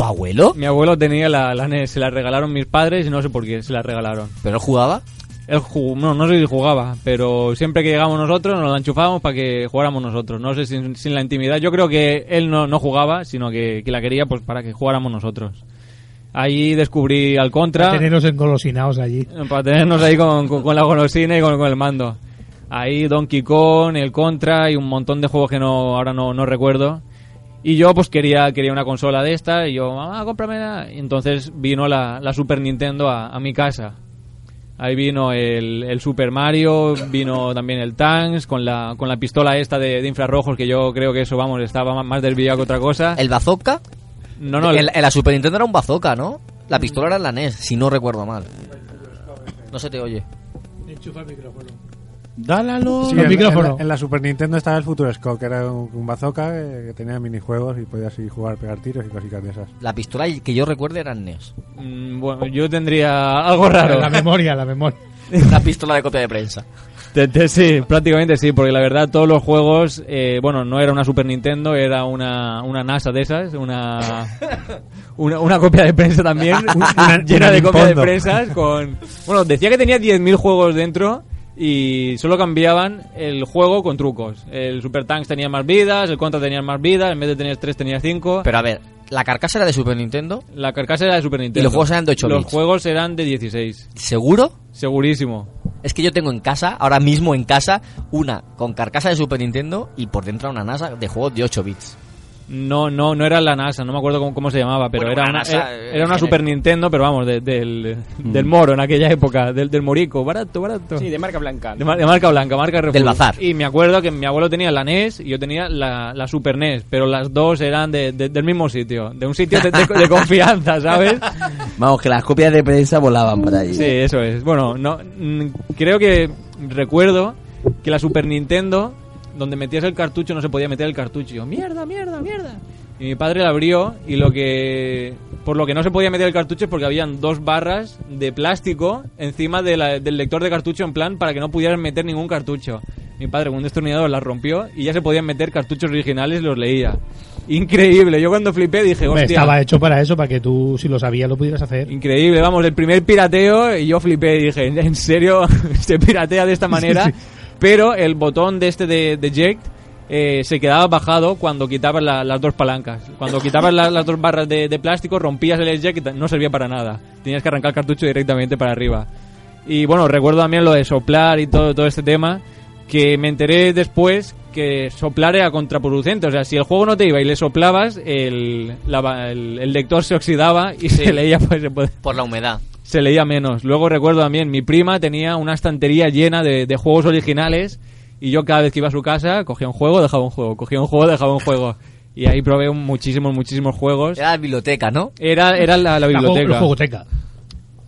¿Tu abuelo? Mi abuelo tenía la, la NES, se la regalaron mis padres y no sé por qué se la regalaron. ¿Pero él jugaba? Él jugó, no, no sé si jugaba, pero siempre que llegamos nosotros nos la enchufábamos para que jugáramos nosotros. No sé, sin, sin la intimidad. Yo creo que él no, no jugaba, sino que, que la quería pues para que jugáramos nosotros. Ahí descubrí al contra. Para teneros engolosinados allí. Para tenernos ahí con, con- con la golosina y con, con el mando. Ahí Donkey Kong, el Contra y un montón de juegos que no ahora no, no recuerdo. Y yo pues quería, quería una consola de esta y yo, mamá, cómpramela. Y entonces vino la, la Super Nintendo a, a mi casa. Ahí vino el, el Super Mario, vino también el Tanks con la, con la pistola esta de, de infrarrojos que yo creo que eso, vamos, estaba más- más desviado que otra cosa. ¿El bazooka? No, no, en la Super Nintendo era un bazooka, ¿no? La pistola era en la NES, si no recuerdo mal. No se te oye. Enchufa el micrófono. Dálalo. Sí, Los en- micrófonos. En, en la Super Nintendo estaba el Futuro Scope, que era un, un bazooka que, que tenía minijuegos y podías ir jugar, pegar tiros y cositas de esas. La pistola que yo recuerde era en NES. Mm, bueno, yo tendría algo raro. La memoria, la memoria. La pistola de copia de prensa. Sí, prácticamente sí, porque la verdad todos los juegos, eh, bueno, no era una Super Nintendo, era una, una NASA de esas, una, una, una copia de prensa también, Una- llena una de copias de prensas con... Bueno, decía que tenía 10.000 juegos dentro y solo cambiaban el juego con trucos. El Super Tanks tenía más vidas, el Contra tenía más vidas, en vez de tener 3 tenía 5. Pero a ver, ¿la carcasa era de Super Nintendo? La carcasa era de Super Nintendo. ¿Y los juegos eran de 8 Los bits? juegos eran de 16. ¿Seguro? Segurísimo. Es que yo tengo en casa, ahora mismo en casa, una con carcasa de Super Nintendo y por dentro una NASA de juegos de 8 bits. No, no, no era la NASA, no me acuerdo cómo, cómo se llamaba, pero Bueno, era, una, NASA, era, eh, era una. Super Nintendo, pero vamos, de- del, del moro en aquella época, del, del morico, barato, barato. Sí, de marca blanca. De, mar- de marca blanca, marca Refurb. Del bazar. Y me acuerdo que mi abuelo tenía la NES y yo tenía la, la Super NES, pero las dos eran de, de- del mismo sitio, de un sitio de, de- de confianza, ¿sabes? Vamos, que las copias de prensa volaban por ahí. Sí, eso es. Bueno, no, mm, creo que recuerdo que la Super Nintendo, donde metías el cartucho, no se podía meter el cartucho. Y yo, mierda, mierda, mierda. Y mi padre la abrió y lo que... Por lo que no se podía meter el cartucho es porque habían dos barras de plástico encima de la- del lector de cartucho en plan para que no pudieran meter ningún cartucho. Mi padre con un destornillador las rompió y ya se podían meter cartuchos originales y los leía. Increíble. Yo cuando flipé dije, Hombre, hostia... estaba hecho para eso, para que tú, si lo sabías, lo pudieras hacer. Increíble, vamos, el primer pirateo y yo flipé y dije, ¿en serio se piratea de esta manera? Sí, sí. Pero el botón de este de, de eject eh, se quedaba bajado cuando quitabas la- las dos palancas. Cuando quitabas la- las dos barras de, de plástico, rompías el eject y no servía para nada. Tenías que arrancar el cartucho directamente para arriba. Y bueno, recuerdo también lo de soplar y todo, todo este tema, que me enteré después que soplar era contraproducente. O sea, si el juego no te iba y le soplabas, el, la- el, el lector se oxidaba y se leía pues, se puede- Por la humedad. Se leía menos. Luego recuerdo también, mi prima tenía una estantería llena de, de juegos originales y yo cada vez que iba a su casa cogía un juego, dejaba un juego, cogía un juego, dejaba un juego. Y ahí probé un- muchísimos, muchísimos juegos. Era la biblioteca, ¿no? Era, era la, la La biblioteca. la jugoteca.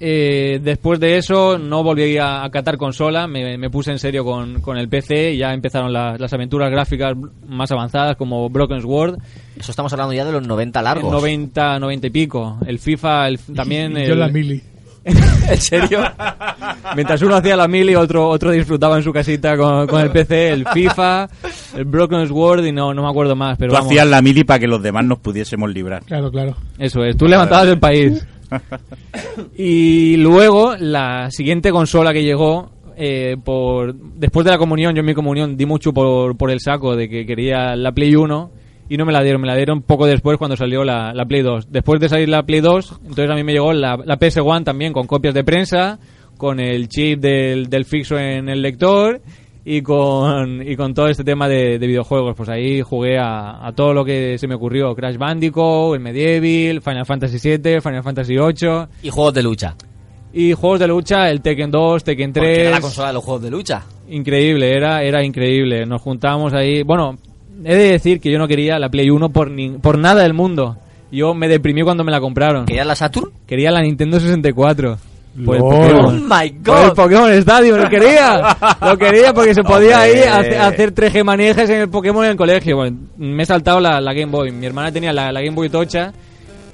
Eh, después de eso no volví a, a catar consola, me, me puse en serio con, con el PC y ya empezaron las, las aventuras gráficas más avanzadas como Broken Sword. Eso estamos hablando ya de los 90 largos. 90, 90 y pico. El FIFA el- también... Y yo el- la mili. ¿En serio? Mientras uno hacía la mili, otro, otro disfrutaba en su casita con, con el PC, el FIFA, el Broken Sword y no, no me acuerdo más. Pero Tú vamos, hacías la mili para que los demás nos pudiésemos librar. Claro, claro. Eso es, tú levantabas el país. Y luego, la siguiente consola que llegó, eh, por después de la comunión, yo en mi comunión di mucho por, por el saco de que quería la Play 1 y no me la dieron, me la dieron poco después cuando salió la, la Play 2. Después de salir la Play 2, entonces a mí me llegó la, la PS1 también con copias de prensa, con el chip del, del fixo en el lector y con, y con todo este tema de, de videojuegos. Pues ahí jugué a, a todo lo que se me ocurrió. Crash Bandicoot, el Medieval, Final Fantasy VII, Final Fantasy VIII. Y juegos de lucha. Y juegos de lucha, el Tekken 2, Tekken 3. Porque era la consola de los juegos de lucha. Increíble, era, era increíble. Nos juntábamos ahí. Bueno, he de decir que yo no quería la Play 1 por, ni- por nada del mundo. Yo me deprimí cuando me la compraron. ¿Querías la Saturn? Quería la Nintendo 64. Por el. Pokémon. Oh my Por el God. Pokémon Stadium, lo quería. Lo quería porque se podía Hombre. ahí hace- hacer tres gemanejes en el Pokémon en el colegio. Bueno, me he saltado la, la Game Boy. Mi hermana tenía la, la Game Boy Tocha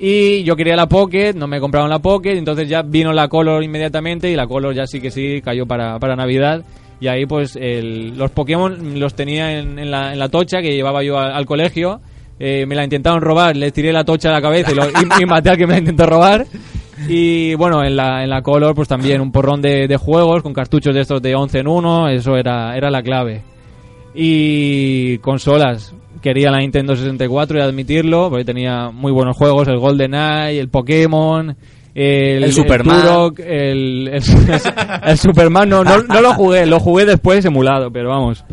Y yo quería la Pocket, no me compraron la Pocket, entonces ya vino la Color inmediatamente y la Color ya sí que sí cayó para, para Navidad. Y ahí pues el- los Pokémon los tenía en, en la, en la tocha que llevaba yo al, colegio. Eh, me la intentaron robar, les tiré la tocha a la cabeza y, lo- y- maté al que me la intentó robar. Y bueno, en la, en la Color pues también un porrón de, juegos con cartuchos de estos de 11 en 1, eso era, era la clave. Y consolas, quería la Nintendo 64 y admitirlo, porque tenía muy buenos juegos, el Golden Eye, el Pokémon, el, El Superman. Turok, el, el, el Superman, no, no, no lo jugué, lo jugué después emulado, pero vamos.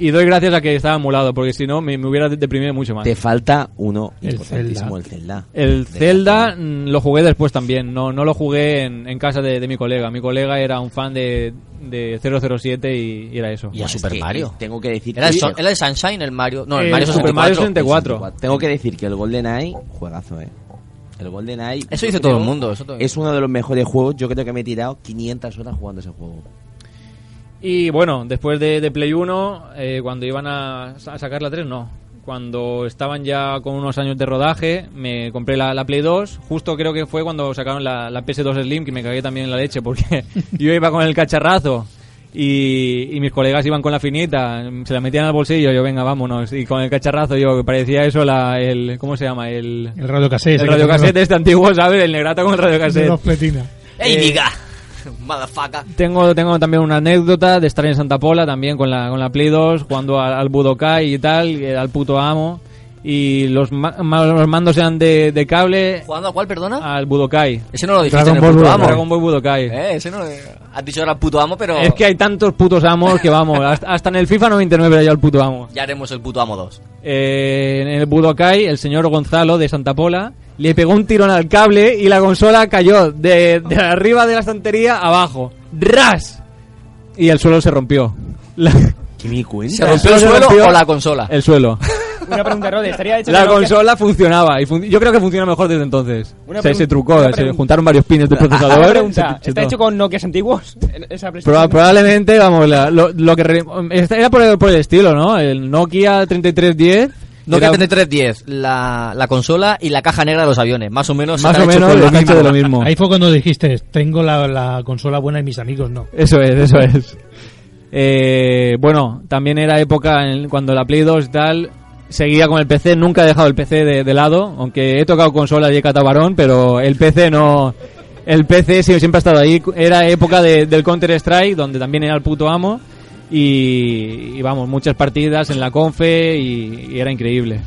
Y doy gracias a que estaba emulado, porque si no me, me hubiera deprimido mucho más. Te falta uno El importantísimo, el Zelda. El Zelda mm, lo jugué después también, no, no lo jugué en, en casa de, de mi colega. Mi colega era un fan de, de 007 y, y era eso. Y a Super Mario. Tengo que decir Era el, que- Son- era el Sunshine, el Mario. No, el Eh, Mario Super 64. Mario 64. Tengo que decir que el GoldenEye, juegazo, eh. El GoldenEye. Eso dice todo el mundo, eso todo- Es uno de los mejores juegos. Yo creo que me he tirado 500 horas jugando ese juego. Y bueno, después de, de Play 1, eh, cuando iban a, a sacar la 3, no. Cuando estaban ya con unos años de rodaje, me compré la, la Play 2. Justo creo que fue cuando sacaron la, la PS2 Slim, que me cagué también en la leche, porque yo iba con el cacharrazo y, y mis colegas iban con la finita, se la metían al bolsillo, yo venga, vámonos. Y con el cacharrazo, yo, que parecía eso la, el, ¿cómo se llama? El, El radiocassette, El radiocassette este antiguo, ¿sabes? El negrata con el radiocassette. Los pletinas. ¡Ey, Eh, diga! Motherfucker. Tengo, tengo también una anécdota de estar en Santa Pola también con la, con la Play 2, jugando al, al Budokai y tal, al puto amo. Y los, ma- los mandos eran de, de cable. ¿Jugando a cuál, perdona? Al Budokai. Ese no lo dijiste Dragon en el Ball puto Budokai. amo. Dragon Ball Budokai. Eh, ese no lo... Has dicho ahora puto amo, pero... Es que hay tantos putos amos que vamos, hasta, hasta en el FIFA 99 era yo el puto amo. Ya haremos el puto amo 2. Eh, en el Budokai, el señor Gonzalo de Santa Pola le pegó un tirón al cable y la consola cayó de, de arriba de la estantería abajo. ¡Ras! Y el suelo se rompió. La- ¿Qué me cuenta? ¿Se rompió el suelo o la consola? El suelo. Una pregunta, Rode, estaría hecho La de consola funcionaba y fun- yo creo que funciona mejor desde entonces. Una se, trucó, se juntaron varios pines de Una procesador. pregunta, se- se ¿está hecho con Nokias antiguos? Esa Proba- probablemente, vamos, la- lo, lo que re- era por el, por el estilo, ¿no? El Nokia 3310. Nokia era 3310, la, la consola y la caja negra de los aviones. Más o menos. Más o menos está hecho de lo mismo. Ahí fue cuando dijiste, tengo la, la consola buena y mis amigos no. Eso es, eso es. Eh, bueno, también era época en- cuando la Play 2 y tal seguía con el PC, nunca he dejado el PC de, lado, aunque he tocado consolas y he catado varón, pero el PC no... El PC siempre ha estado ahí. Era época de- del Counter Strike, donde también era el puto amo. Y, vamos, muchas partidas en la confe y era increíble.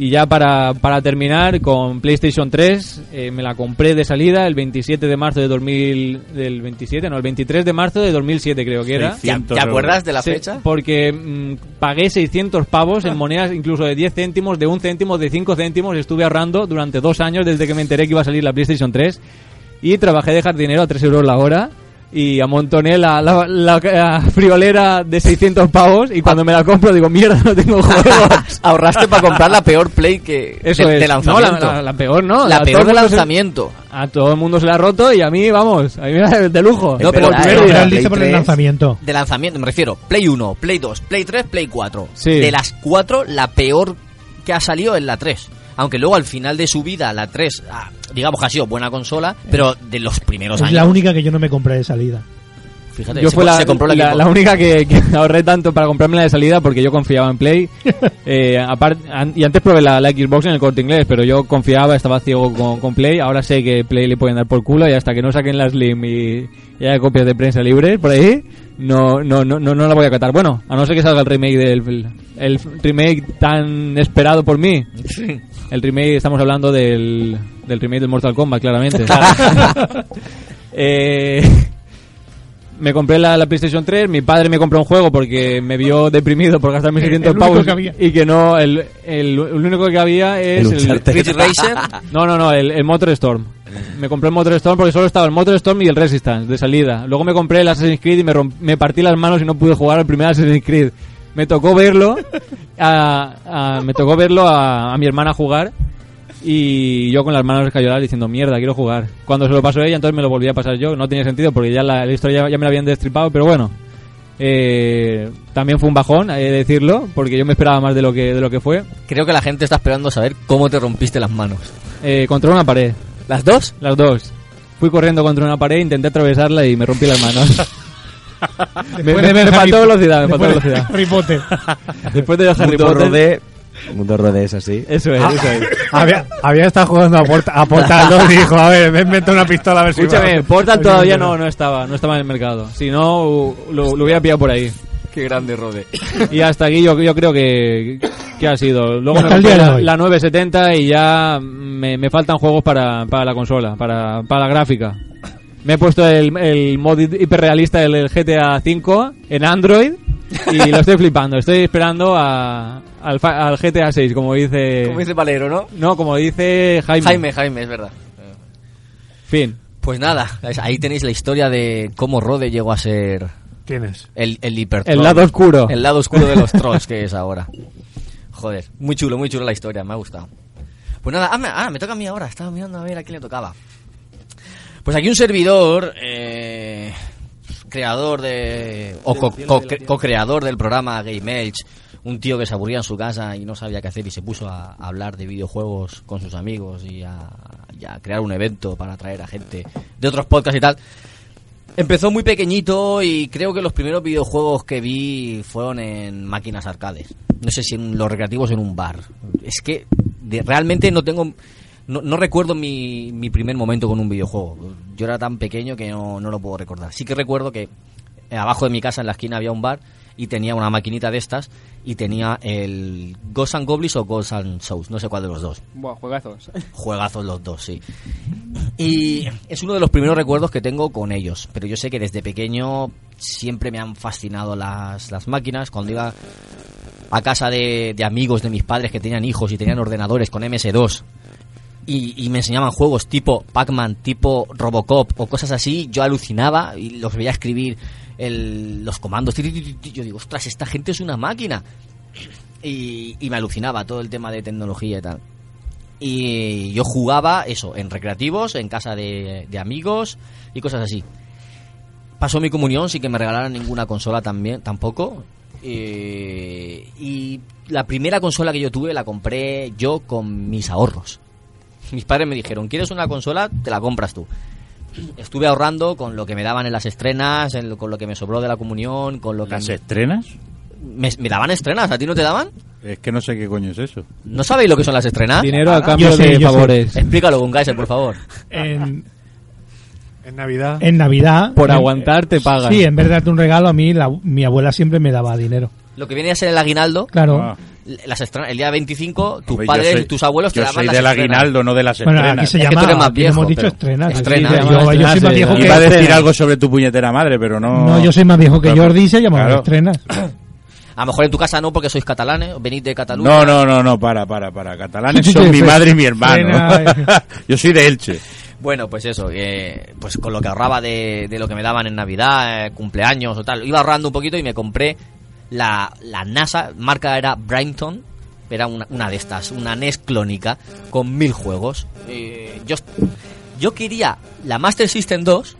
Y ya para, para terminar, con PlayStation 3, eh, me la compré de salida el 27 de marzo de 2000, del 27, no, el 23 de marzo de 2007 creo que era. 600 ¿Te acuerdas de la Sí, fecha? Porque mm, pagué 600 pavos en monedas incluso de 10 céntimos, de 1 céntimo, de 5 céntimos. Estuve ahorrando durante dos años desde que me enteré que iba a salir la PlayStation 3. Y trabajé de jardinero a 3 euros la hora. Y amontoné la, la, la- la friolera de 600 pavos. Y cuando me la compro digo, mierda, no tengo juegos. Ahorraste para comprar la peor Play que Eso de, es. de lanzamiento. No, la, la- la peor, ¿no? La A peor todo de el mundo se- lanzamiento. a todo el mundo se la ha roto y a mí, vamos, a mí me da de lujo. No, pero Por la- primer la- día. la- Lista por el lanzamiento. De lanzamiento, me refiero. Play 1, Play 2, Play 3, Play 4. Sí. De las 4, la peor que ha salido es la 3. Aunque luego al final de su vida, la 3, ah, digamos que ha sido buena consola, pero de los primeros Es años. la única que yo no me compré de salida. Fíjate, yo se, fue la, se compró la, la- la única que, que ahorré tanto para comprarme la de salida porque yo confiaba en Play. Eh, apart- an- y antes probé la, Xbox en el corte inglés, pero yo confiaba, estaba ciego con, con Play. Ahora sé que Play le pueden dar por culo y hasta que no saquen la Slim y, y haya copias de prensa libres por ahí, no, no, no, no, no la voy a catar. Bueno, a no ser que salga el remake del el remake tan esperado por mí. El remake, estamos hablando del, del remake del Mortal Kombat, claramente. eh, me compré la, la PlayStation 3, mi padre me compró un juego porque me vio deprimido por gastarme El- 600 el único pavos que había. y que no, el, el, el único que había es El el. Ridge Racer. No, no, no, el, el Motor Storm. Me compré el Motor Storm porque solo estaba el Motor Storm y el Resistance de salida. Luego me compré el Assassin's Creed y me, romp- me partí las manos y no pude jugar al primer Assassin's Creed. Me tocó verlo, a, a- me tocó verlo a, a mi hermana jugar y yo con las manos escayolas diciendo mierda, quiero jugar. Cuando se lo pasó ella, entonces me lo volví a pasar yo. No tenía sentido porque ya la, la historia ya, ya me la habían destripado, pero bueno. Eh, también fue un bajón, hay que decirlo, porque yo me esperaba más de lo que, de lo que fue. Creo que la gente está esperando saber cómo te rompiste las manos. Eh, contra una pared. ¿Las dos? Las dos. Fui corriendo contra una pared, intenté atravesarla y me rompí las manos. me, me- de ver me faltó velocidad, me faltó después de velocidad. Harry Potter. Después de Harry Potter. Rodé, Mundo Rodé es así. Eso es, Ah, eso es. había, había estado jugando a, porta, a Portal 2 y dijo, a ver, me invento una pistola a ver si Escúchame. Portal todavía no, no estaba, no estaba en el mercado. Si no, lo, lo hubiera pillado por ahí. Qué grande Rode. Y hasta aquí yo, yo creo que, que ha sido. Luego me de la, la 970 y ya me, me faltan juegos para, para la consola, para, para la gráfica. Me he puesto el, el mod hiperrealista del GTA V en Android y lo estoy flipando. Estoy esperando a, al, fa- al GTA 6, como dice... Como dice Valero, ¿no? No, como dice Jaime. Jaime, Jaime, es verdad. Fin. Pues nada, ahí tenéis la historia de cómo Rode llegó a ser Tienes. el, el hiper El lado oscuro. El lado oscuro de los trolls que es ahora. Joder, muy chulo, muy chulo la historia, me ha gustado. Pues nada, ah, me, ah, me toca a mí ahora, estaba mirando a ver a quién le tocaba. Pues aquí un servidor, eh, creador de. o co- co- co-creador del programa Game Edge, un tío que se aburría en su casa y no sabía qué hacer y se puso a, a hablar de videojuegos con sus amigos y a, y a crear un evento para atraer a gente de otros podcasts y tal. Empezó muy pequeñito y creo que los primeros videojuegos que vi fueron en máquinas arcades. No sé si en los recreativos en un bar. Es que de- realmente no tengo... No, no recuerdo mi, mi primer momento con un videojuego. Yo era tan pequeño que no, no lo puedo recordar. Sí que recuerdo que abajo de mi casa en la esquina había un bar y tenía una maquinita de estas y tenía el Ghosts and Goblins o Ghosts and Souls, no sé cuál de los dos. Buah, juegazos. Juegazos los dos, sí. Y es uno de los primeros recuerdos que tengo con ellos. Pero yo sé que desde pequeño siempre me han fascinado las, las máquinas. Cuando iba a casa de, de amigos de mis padres que tenían hijos y tenían ordenadores con MS2 y, y me enseñaban juegos tipo Pac-Man, tipo Robocop o cosas así, yo alucinaba y los veía escribir el- los comandos. Yo digo, ostras, esta gente es una máquina. Y, y me alucinaba todo el tema de tecnología y tal. Y yo jugaba eso, en recreativos, en casa de, de amigos y cosas así. Pasó mi comunión sin que me regalaran ninguna consola también, tampoco. Eh, y la primera consola que yo tuve la compré yo con mis ahorros. Mis padres me dijeron, ¿quieres una consola? Te la compras tú. Estuve ahorrando con lo que me daban en las estrenas, en lo- con lo que me sobró de la comunión, con lo que... ¿Las estrenas? Me, me daban estrenas, ¿a ti no te daban? Es que no sé qué coño es eso. ¿No sabéis lo que son las estrenas? Dinero a cambio sé, de yo sé. favores. Explícalo con Kaiser, por favor. En, En Navidad. en Navidad. Por en- aguantar te pagan. Sí, en vez de darte un regalo, a mí la- mi abuela siempre me daba dinero. Lo que viene a ser el aguinaldo, Claro. Ah. las estrenas, el día 25, tus padres soy- y tus abuelos te Yo daban soy las del estrenas. aguinaldo, no de las Bueno, estrenas. aquí se Es que llama. tú eres más viejo, hemos dicho estrenas. Estrenas. Sí, yo, llama yo soy más viejo que Iba a decir algo sobre tu puñetera madre, pero no... No, yo soy más viejo que. Jordi, se llama Claro. estrenas. A lo mejor en tu casa no, porque sois catalanes, venís de Cataluña. No, no, no, no, para, para, para. Catalanes son mi madre y mi hermano. Frena, Yo soy de Elche. Bueno, pues eso, que, pues con lo que ahorraba de, de lo que me daban en Navidad, eh, cumpleaños o tal, iba ahorrando un poquito y me compré la, la NASA, marca era Brighton, era una, una de estas, una NES clónica con mil juegos. Eh, yo, yo quería la Master System 2.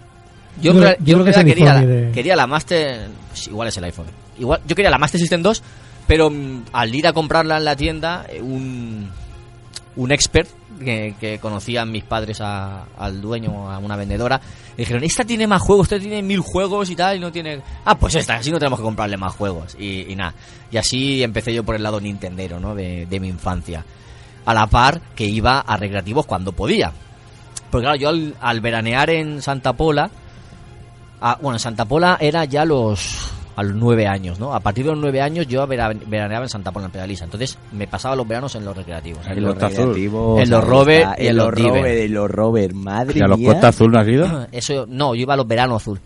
Yo, Yo creo- real- yo yo creo que es quería, la, de- quería la Master... igual es el iPhone. Igual, yo quería la Master System 2, pero mm, al ir a comprarla en la tienda, eh, un, un expert que, conocían mis padres a- al dueño, a una vendedora, le dijeron, esta tiene más juegos, esta tiene mil juegos y tal, y no tiene... Ah, pues esta, así no tenemos que comprarle más juegos. Y, y nada, y así empecé yo por el lado nintendero, ¿no? De, de mi infancia. A la par que iba a recreativos cuando podía. Porque claro, yo al, veranear en Santa Pola, ah, bueno, en Santa Pola era ya los a los nueve años, ¿no? A partir de los nueve años yo vera- veraneaba en Santa Pola, en Pedalisa. Entonces me pasaba los veranos en los recreativos. En En los recreativos, En los está, y en los. Rover, en los Rover, madre ¿Y a los. Costa Azul no has ido? Eso, no, yo iba a los veranos azul.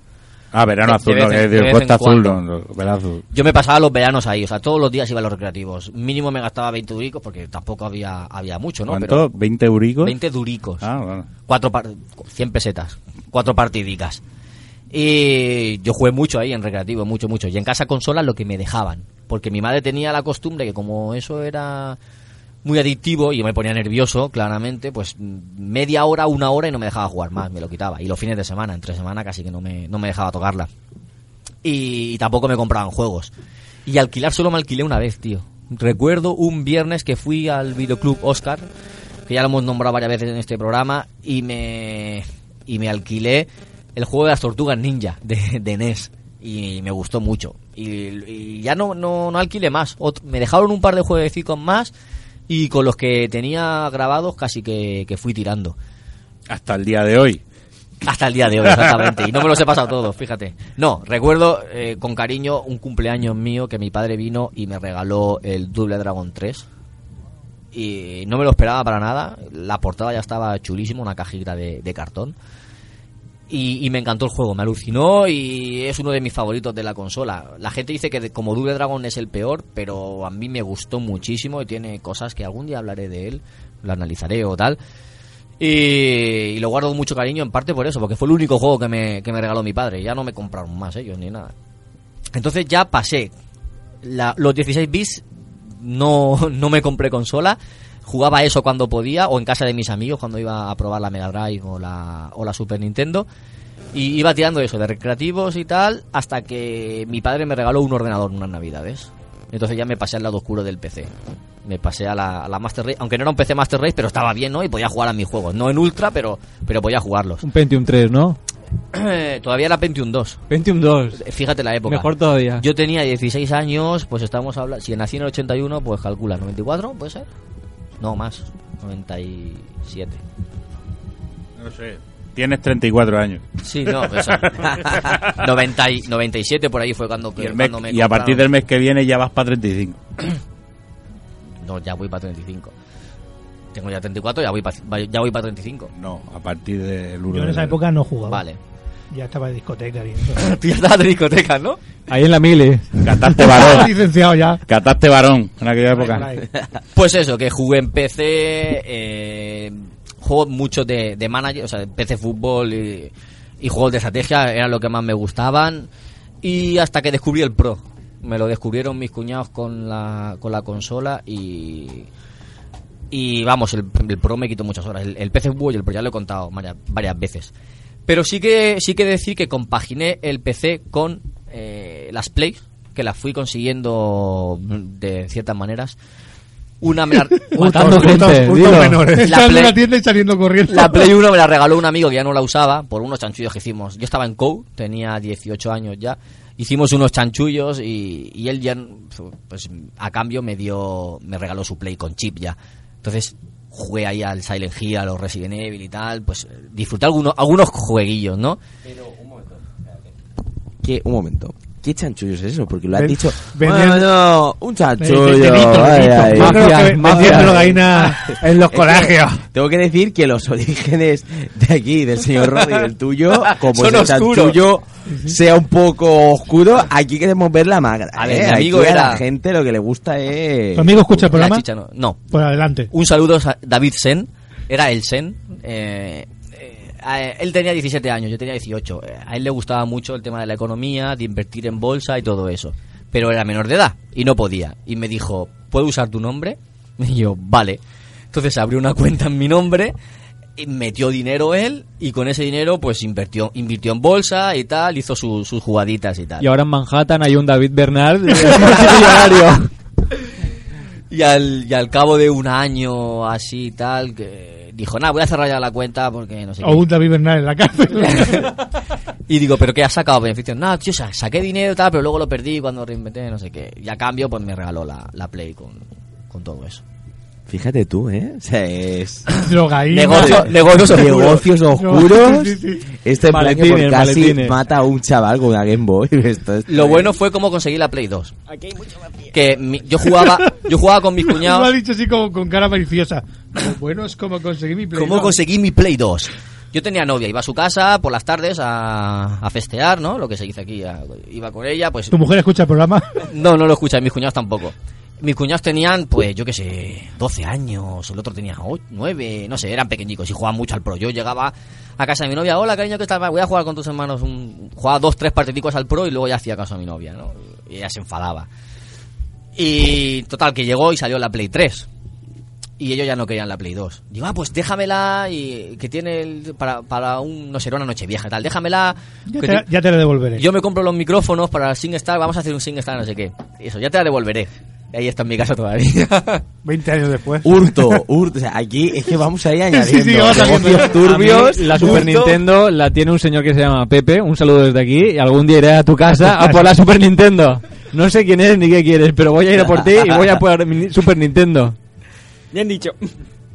Ah, verano azul, de no, de de Costa Azul, no, no, verano azul. Yo me pasaba los veranos ahí, o sea, todos los días iba a los recreativos. Mínimo me gastaba 20 duricos porque tampoco había, había mucho, ¿no? ¿Cuánto? ¿20 euricos? 20 duricos. Ah, bueno. Cuatro par- 100 pesetas. Cuatro partidicas. Y yo jugué mucho ahí en recreativo, mucho, mucho. Y en casa consola lo que me dejaban. Porque mi madre tenía la costumbre que como eso era muy adictivo y me ponía nervioso, claramente, pues media hora, una hora y no me dejaba jugar más, me lo quitaba. Y los fines de semana, entre semana casi que no me, no me dejaba tocarla. y tampoco me compraban juegos. Y alquilar solo me alquilé una vez, tío. Recuerdo un viernes que fui al videoclub Oscar, que ya lo hemos nombrado varias veces en este programa, y me, y me alquilé el juego de las tortugas ninja de, de NES. Y me gustó mucho. Y, y ya no, no, no alquilé más. Me dejaron un par de jueguecitos más y con los que tenía grabados casi que, que fui tirando. Hasta el día de hoy. Hasta el día de hoy, exactamente. Y no me los he pasado todos, fíjate. No, recuerdo eh, con cariño un cumpleaños mío que mi padre vino y me regaló el Double Dragon 3. Y no me lo esperaba para nada. La portada ya estaba chulísima, una cajita de, de cartón. Y, me encantó el juego, me alucinó y es uno de mis favoritos de la consola. La gente dice que como Double Dragon es el peor, pero a mí me gustó muchísimo y tiene cosas que algún día hablaré de él, lo analizaré o tal. Y, y lo guardo con mucho cariño en parte por eso, porque fue el único juego que me, que me regaló mi padre. Ya no me compraron más ellos ni nada. Entonces ya pasé. La- los 16 bits no, no me compré consola. Jugaba eso cuando podía o en casa de mis amigos cuando iba a probar la Mega Drive o la, o la Super Nintendo. Y iba tirando eso de recreativos y tal hasta que mi padre me regaló un ordenador unas navidades. Entonces ya me pasé al lado oscuro del PC. Me pasé a la, a la Master Race, aunque no era un PC Master Race, pero estaba bien, ¿no? Y podía jugar a mis juegos. No en Ultra, pero, pero podía jugarlos. Un Pentium 3, ¿no? Todavía era Pentium 2. Pentium 2. Fíjate la época. Mejor todavía. Yo tenía 16 años, pues estamos hablando. Si nací en el 81, pues calcula, ¿94? ¿Puede ser? No, más. 97. No sé. Tienes 34 años. Sí, no, pues, 90 y- 97 por ahí fue cuando, Y, mes- cuando me y a partir del mes que viene ya vas para 35. No, ya voy para 35. Tengo ya 34, ya voy para, ya voy para 35. No, a partir del 1 Yo en esa época no jugaba. Vale. Ya estaba de discoteca y. Tú ya estabas de discoteca, ¿no? Ahí en la mili. Cataste varón. licenciado ya. Cataste varón en aquella época. Pues eso, que jugué en PC, eh, juegos muchos de, de manager, o sea, PC fútbol y, y juegos de estrategia eran lo que más me gustaban. Y hasta que descubrí el Pro. Me lo descubrieron mis cuñados con la, con la consola y... Y vamos, el, el Pro me quitó muchas horas. El, el PC fútbol y el Pro ya lo he contado varias, varias veces. Pero sí que sí que decir que compaginé el PC con eh, las Play, que las fui consiguiendo de ciertas maneras. Una me la, Matando gente. La Play, la tienda y saliendo corriendo. la Play 1 me la regaló un amigo que ya no la usaba por unos chanchullos que hicimos. Yo estaba en COU, tenía 18 años ya. Hicimos unos chanchullos y, y él ya, pues a cambio me dio, me regaló su Play con chip ya. Entonces jugué ahí al Silent Hill, a los Resident Evil y tal, pues disfruté algunos, algunos jueguillos, ¿no? ¿Qué? Un momento. ¿Qué chanchullo es eso? Porque lo has Ven- dicho. vendiendo- Bueno, un chanchullo. Vendiendo drogaína en los colegios. Tengo que decir que los orígenes de aquí, del señor Rodri, del tuyo, como oscuros. chanchullo sea un poco oscuro, aquí queremos ver la magra. A ver, ¿eh? Aquí amigo a era- la gente lo que le gusta es... ¿Tu amigo escucha el programa? chicha no. No. Pues adelante. Un saludo a David Sen, era el Sen. eh, eh, él tenía 17 años, yo tenía 18. Eh, A él le gustaba mucho el tema de la economía, de invertir en bolsa y todo eso. Pero era menor de edad y no podía. Y me dijo, ¿puedo usar tu nombre? Y yo, vale. Entonces abrió una cuenta en mi nombre, y metió dinero él y con ese dinero pues invirtió, invirtió en bolsa y tal, hizo su- sus jugaditas y tal. Y ahora en Manhattan hay un David Bernard multimillonario. Y al, y al cabo de un año así y tal, que dijo, nada, voy a cerrar ya la cuenta porque no sé O qué. un David Bernal en la cárcel. Y digo, ¿pero qué has sacado beneficios? Nada, tío, sa- saqué dinero y tal, pero luego lo perdí cuando reinventé, no sé qué. Y a cambio, pues me regaló la, la Play con, con todo eso. Fíjate tú, ¿eh? O sea, es... Negocio- negocios oscuros. Negocios oscuros. Sí, sí, sí. Este plan que por Maletines, casi maletines. mata a un chaval con una Game Boy. Esto Lo bueno fue cómo conseguí la Play 2. Que mi- yo jugaba yo jugaba con mis Lo ha cuñados. dicho así como con cara maliciosa. Lo bueno es como conseguí mi Play ¿Cómo 2. conseguí mi Play 2? Yo tenía novia, iba a su casa por las tardes a, a festear, ¿no? Lo que se dice aquí. a- iba con ella, pues ¿Tu mujer escucha el programa? No, no lo escucha, mis cuñados tampoco. Mis cuñados tenían, pues, yo qué sé, 12 años, el otro tenía 9, no sé, eran pequeñicos y jugaban mucho al pro. Yo llegaba a casa de mi novia, hola cariño, ¿qué tal? Voy a jugar con tus hermanos. Un... Jugaba dos, tres partiditos al pro y luego ya hacía caso a mi novia, ¿no? Y ella se enfadaba. Y total, que llegó y salió la Play 3. Y ellos ya no querían la Play 2. Digo, ah, pues déjamela y que tiene el- para, para un, no sé, una noche vieja y tal. Déjamela. Ya te, ti- ya te la devolveré. Yo me compro los micrófonos para el SingStar, vamos a hacer un SingStar, no sé qué. Eso, ya te la devolveré. Ahí está en mi casa todavía. 20 años después. Hurto, hurto. O sea, aquí es que vamos ahí añadiendo sí, vamos haciendo- negocios turbios. A mí la Super hurto. Nintendo la tiene un señor que se llama Pepe. Un saludo desde aquí. Y algún día iré a tu casa a por la Super Nintendo. No sé quién eres ni qué quieres, pero voy a ir a por ti y voy a por mi Super Nintendo. Bien dicho.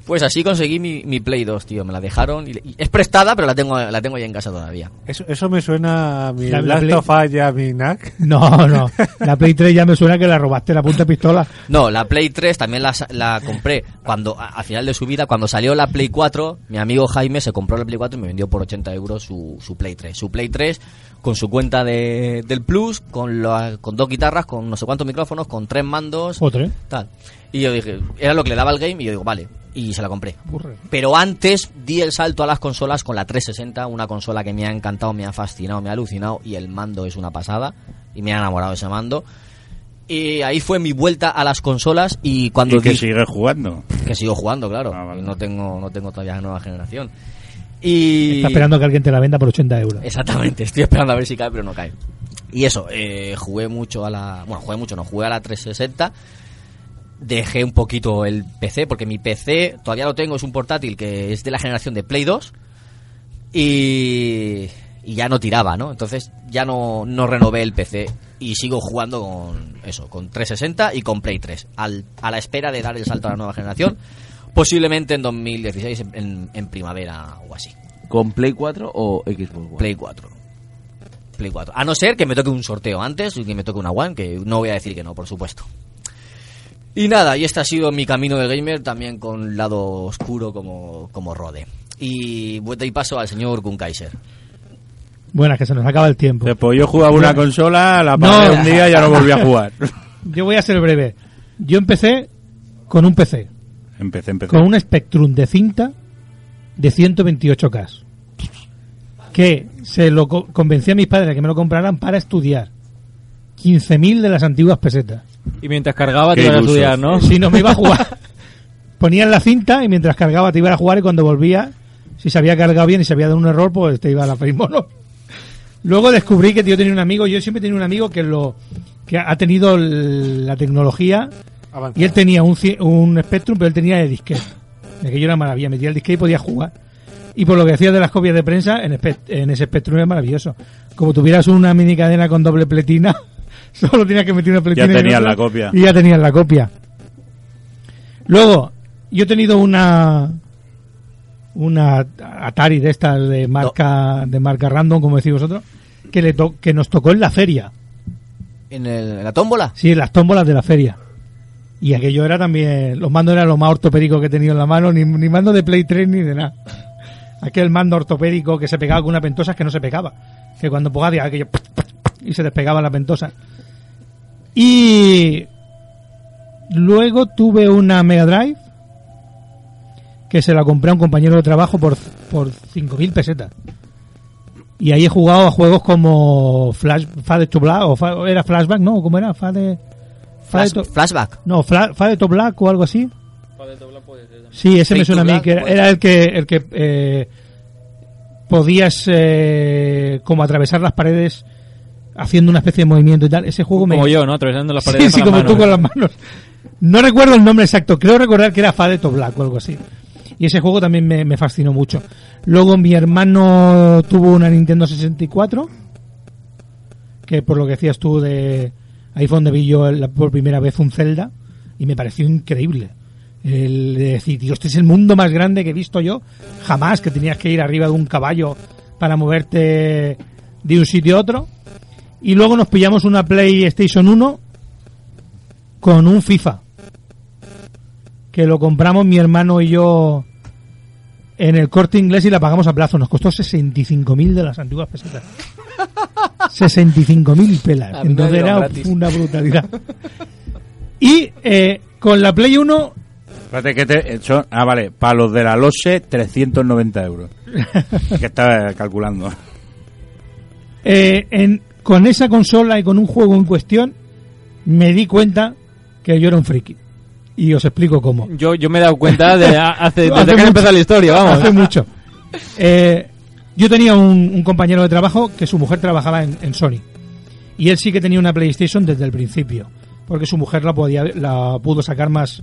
Pues así conseguí mi, mi Play 2, tío. Me la dejaron. Y, y es prestada, pero la tengo, la tengo ya en casa todavía. Eso, eso me suena a mi La- la Last Play- of Us y a mi NAC. No, no. La Play 3 ya me suena que la robaste la punta de pistola. No, la Play 3 también la, sa- la compré cuando, a- al final de su vida, cuando salió la Play 4, mi amigo Jaime se compró la Play 4 y me vendió por 80 euros su, su Play 3. Su Play 3 con su cuenta de, del Plus, con, la- con dos guitarras, con no sé cuántos micrófonos, con tres mandos, O tres. tal. Y yo dije, era lo que le daba el game y yo digo, vale, y se la compré. Burre. Pero antes di el salto a las consolas con la 360, una consola que me ha encantado, me ha fascinado, me ha alucinado y el mando es una pasada y me ha enamorado ese mando. Y ahí fue mi vuelta a las consolas y cuando Y que di- sigue jugando. que sigo jugando, claro. Ah, vale. No tengo no tengo todavía la nueva generación. Y Está esperando que alguien te la venda por 80 euros. Exactamente, estoy esperando a ver si cae, pero no cae. Y eso, eh, jugué mucho a la. Bueno, jugué mucho, no, jugué a la 360. Dejé un poquito el PC, porque mi PC todavía lo tengo, es un portátil que es de la generación de Play 2. Y, y ya no tiraba, ¿no? Entonces ya no, no renové el PC y sigo jugando con eso, con 360 y con Play 3. Al, a la espera de dar el salto a la nueva generación, posiblemente en 2016, en, en- en primavera o así. ¿Con Play 4 o Xbox One? Play 4. Play 4. A no ser que me toque un sorteo antes y que me toque una One, que no voy a decir que no, por supuesto. Y nada, y este ha sido mi camino de gamer, también con lado oscuro como, como Rode. Y doy paso al señor Kunkaiser. Buenas, que se nos acaba el tiempo. Después yo jugaba una No. consola, la No. apagué un día y ya no volví a jugar. Yo voy a ser breve. Yo empecé con un PC, Empecé, empecé. con un Spectrum de cinta de 128K. Que se lo co- convencí a mis padres de que me lo compraran para estudiar. 15.000 de las antiguas pesetas. Y mientras cargaba te ibas a estudiar, ¿no? Si no me iba a jugar. Ponían la cinta y mientras cargaba te iba a jugar y cuando volvía, si se había cargado bien y se había dado un error, pues te iba a la mono. Luego descubrí que yo tenía un amigo, yo siempre he tenido un amigo que lo que ha tenido la tecnología y él tenía un, un Spectrum, pero él tenía de disquete. Aquello era maravilla, metía el disquete y podía jugar. Y por lo que hacías de las copias de prensa, en, en ese Spectrum era maravilloso. Como tuvieras una mini cadena con doble pletina, solo tenías que meter una pletina. y tenías la copia. Y ya tenías la copia. Luego, yo he tenido una una Atari de estas de marca de marca random, como decís vosotros, que le to- que nos tocó en la feria. ¿En, el- en la tómbola? Sí, en las tómbolas de la feria. Y aquello era también, los mandos eran lo más ortopédico que he tenido en la mano, ni, ni mando de Play 3 ni de nada. Aquel mando ortopédico que se pegaba con una pentosa que no se pegaba. Que cuando empujaba aquello y se despegaba la pentosa. Y luego tuve una Mega Drive que se la compré a un compañero de trabajo por, por 5.000 pesetas. Y ahí he jugado a juegos como Flash, Fade to Black, o Fa- era Flashback, ¿no? ¿Cómo era? Fade, Fade Flash- to- flashback. No, Fla- Fade to Black o algo así. Sí, ese Fade me suena a to mí, Black, que era, puede era el que, el que eh, podías eh, como atravesar las paredes haciendo una especie de movimiento y tal. Ese juego me... Como yo, ¿no? Atravesando las Sí, paredes sí, con como las tú manos. con las manos. No recuerdo el nombre exacto, creo recordar que era Fade to Black o algo así. Y ese juego también me, me fascinó mucho. Luego mi hermano tuvo una Nintendo 64, que por lo que decías tú de ahí fue donde vi yo por primera vez un Zelda y me pareció increíble. El de decir, tío, este es el mundo más grande que he visto yo. Jamás que tenías que ir arriba de un caballo para moverte de un sitio a otro. Y luego nos pillamos una PlayStation 1 con un FIFA. Que lo compramos mi hermano y yo en el corte inglés y la pagamos a plazo. Nos costó 65.000 de las antiguas pesetas. 65.000 pelas. Entonces era gratis. una brutalidad. Y eh, con la Play 1 Espérate que te, eh, son- ah, vale, para los de la LOSE, 390 euros. que estaba calculando. Eh, en, con esa consola y con un juego en cuestión, me di cuenta que yo era un friki. Y os explico cómo. Yo, yo me he dado cuenta de, hace, desde Hace que ha mucho. empezado la historia, vamos. Hace mucho. Eh, yo tenía un, un compañero de trabajo que su mujer trabajaba en, en Sony. Y él sí que tenía una PlayStation desde el principio. Porque su mujer la, podía, la pudo sacar más.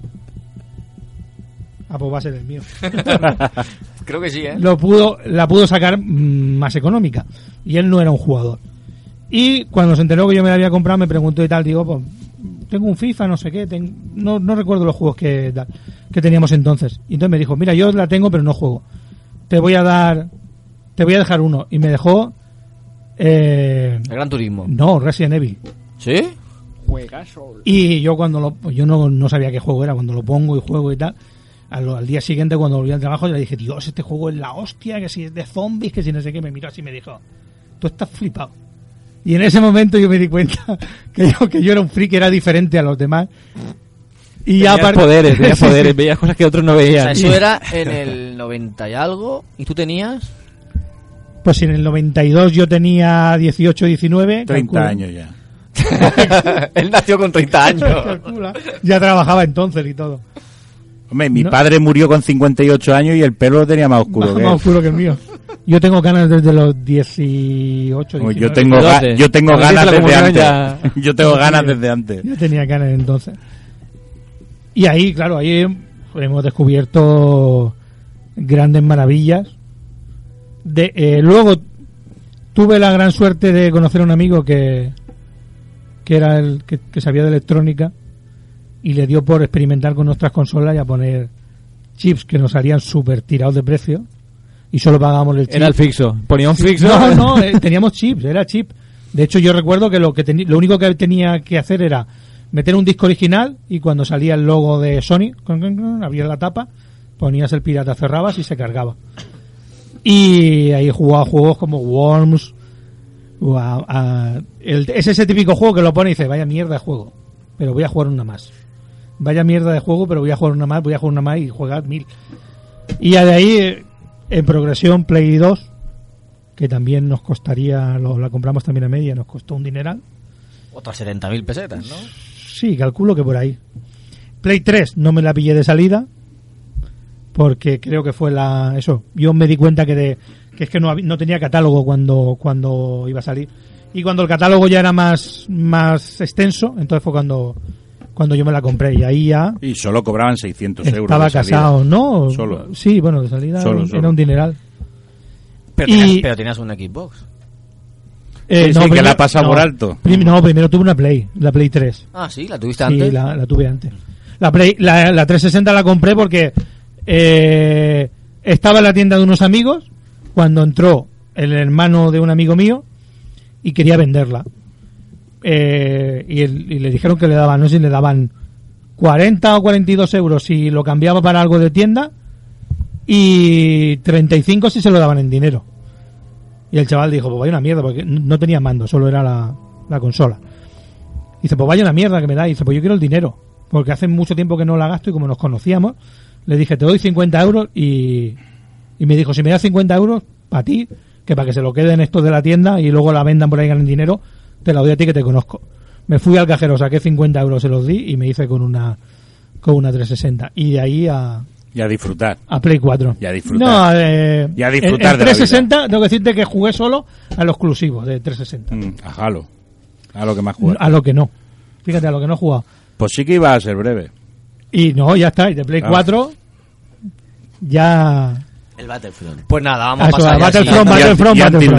Ah, pues va a ser el mío. Creo que sí, ¿eh? Lo pudo, la pudo sacar mm, más económica. Y él no era un jugador. Y cuando se enteró que yo me la había comprado, me preguntó y tal, digo, pues, tengo un FIFA, no sé qué, ten- no, no recuerdo los juegos que, teníamos entonces. Y entonces me dijo, mira, yo la tengo, pero no juego. Te voy a dar, te voy a dejar uno. Y me dejó, eh, El Gran Turismo. no, Resident Evil. ¿Sí? Juegazo. Y yo cuando lo, yo no, no sabía qué juego era, cuando lo pongo y juego y tal, al, al día siguiente cuando volví al trabajo le dije, Dios, este juego es la hostia, que si es de zombies, que si no sé qué, me miró así y me dijo, tú estás flipado. Y en ese momento yo me di cuenta que yo, que yo era un friki, era diferente a los demás. Y Tenías aparte- poderes, tenías Sí, poderes, sí. veías cosas que otros no O veían. sea, eso era en el 90 y algo. ¿Y tú tenías? Pues si en el 92 yo tenía 18, 19. 30 calcula. años ya. Él nació con 30 años. Ya trabajaba entonces y todo. Hombre, mi No. padre murió con 58 años y el pelo lo tenía más oscuro Más, que más oscuro que el mío. Yo tengo ganas desde los 18, Pues 19. yo tengo, ga- yo tengo ganas desde antes. ya- Yo tengo Sí, ganas desde antes. Ya tenía ganas entonces. Y ahí, claro, ahí hemos descubierto grandes maravillas. De, eh, luego tuve la gran suerte de conocer a un amigo que, que era el que, que sabía de electrónica y le dio por experimentar con nuestras consolas y a poner chips que nos salían súper tirados de precio y solo pagábamos el chip. Era el fixo. Ponía un fixo. No, no, eh, teníamos chips, era chip. De hecho, yo recuerdo que lo que lo único que tenía que hacer era meter un disco original y cuando salía el logo de Sony, abrías la tapa, ponías el pirata, cerrabas y se cargaba. Y ahí jugaba juegos como Worms. el- es ese típico juego que lo pone y dice, vaya mierda de juego, pero voy a jugar una más. Vaya mierda de juego, pero voy a jugar una más, voy a jugar una más y jugar mil. Y ya de ahí, eh, en progresión, Play 2, que también nos costaría, lo, la compramos también a media, nos costó un dineral. Otras 70.000 pesetas, ¿no? Sí, calculo que por ahí. Play 3 no me la pillé de salida, porque creo que fue la... Eso, yo me di cuenta que, de, que es que no, no tenía catálogo cuando, cuando iba a salir. Y cuando el catálogo ya era más, más extenso, entonces fue cuando, cuando yo me la compré. Y ahí ya Y solo cobraban 600 euros. estaba de salida. casado, ¿no? Solo. Sí, bueno, de salida Solo, era, un- solo. era un dineral. Pero, Y- tenías, pero tenías un Xbox. Eh, Sí, sí, que la pasa por alto. prim- no, primero tuve una Play, la Play 3. Ah, sí, la tuviste Sí, antes. la, la tuve antes. La, Play, la, la 360 la compré porque eh, estaba en la tienda de unos amigos cuando entró el hermano de un amigo mío y quería venderla. Eh, y, el- y le dijeron que le daban, no sé si le daban 40 o 42 euros si lo cambiaba para algo de tienda y 35 si se lo daban en dinero. Y el chaval dijo, pues vaya una mierda, porque no tenía mando, solo era la, la consola. Dice, pues vaya una mierda que me da. Y dice, pues yo quiero el dinero. Porque hace mucho tiempo que no la gasto y como nos conocíamos, le dije, te doy 50 euros y, y me dijo, si me das 50 euros, para ti, que para que se lo queden estos de la tienda y luego la vendan por ahí y ganen dinero, te la doy a ti que te conozco. Me fui al cajero, saqué 50 euros, se los di y me hice con una, con una 360. Y de ahí a, Y a disfrutar. a Play 4. Y a disfrutar. No, eh, Y a disfrutar en, de la 360 tengo que decirte que jugué solo a lo exclusivo de 360. Mm, a Halo. A lo que más juega. A lo que no. Fíjate, a lo que no he jugado. Pues sí que iba a ser breve. Y no, ya está. Y de Play Ah. 4 ya... El Battlefront. Pues nada, vamos Ah, a eso, pasar Battlefront. Battlefront, Y Until Battlefront.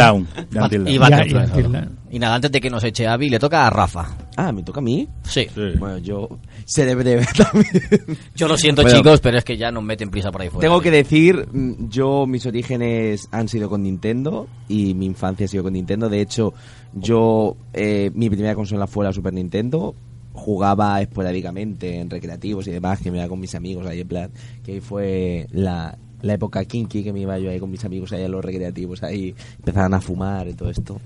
Dawn. Y. Battlefront. Y nada, antes de que nos eche Avi, le toca a Rafa. Ah, ¿me toca a mí? Sí. Bueno, yo seré breve también. Yo lo siento, Bueno, chicos, pero es que ya nos meten prisa por ahí fuera. Tengo que decir, mm, yo mis orígenes han sido con Nintendo y mi infancia ha sido con Nintendo. De hecho, yo eh, mi primera consola fue la Super Nintendo. Jugaba esporádicamente en recreativos y demás, que me iba con mis amigos ahí en plan, que ahí fue la, la época kinky que me iba yo ahí con mis amigos ahí en los recreativos, ahí empezaban a fumar y todo esto.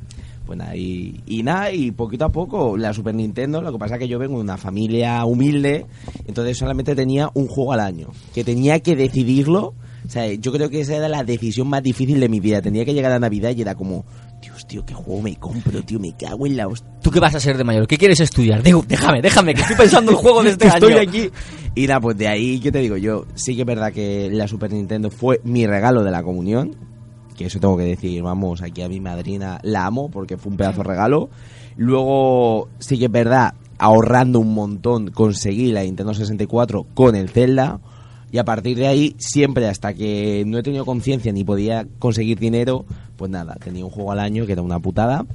Pues nada, y, y nada, y poquito a poco la Super Nintendo, lo que pasa es que yo vengo de una familia humilde, entonces solamente tenía un juego al año, que tenía que decidirlo, o sea, yo creo que esa era la decisión más difícil de mi vida, tenía que llegar a Navidad y era como, Dios, tío, ¿qué juego me compro, tío? Me cago en la hostia. ¿Tú qué vas a ser de mayor? ¿Qué quieres estudiar? Digo, déjame, déjame, que estoy pensando el juego de este estoy año. aquí. Y nada, pues de ahí, ¿qué te digo yo? Sí que es verdad que la Super Nintendo fue mi regalo de la comunión. Que eso tengo que decir, vamos, aquí a mi madrina la amo porque fue un pedazo de regalo. Luego, sí que es verdad, ahorrando un montón, conseguí la Nintendo 64 con el Zelda. Y a partir de ahí, siempre hasta que no he tenido conciencia ni podía conseguir dinero, pues nada, tenía un juego al año que era una putada.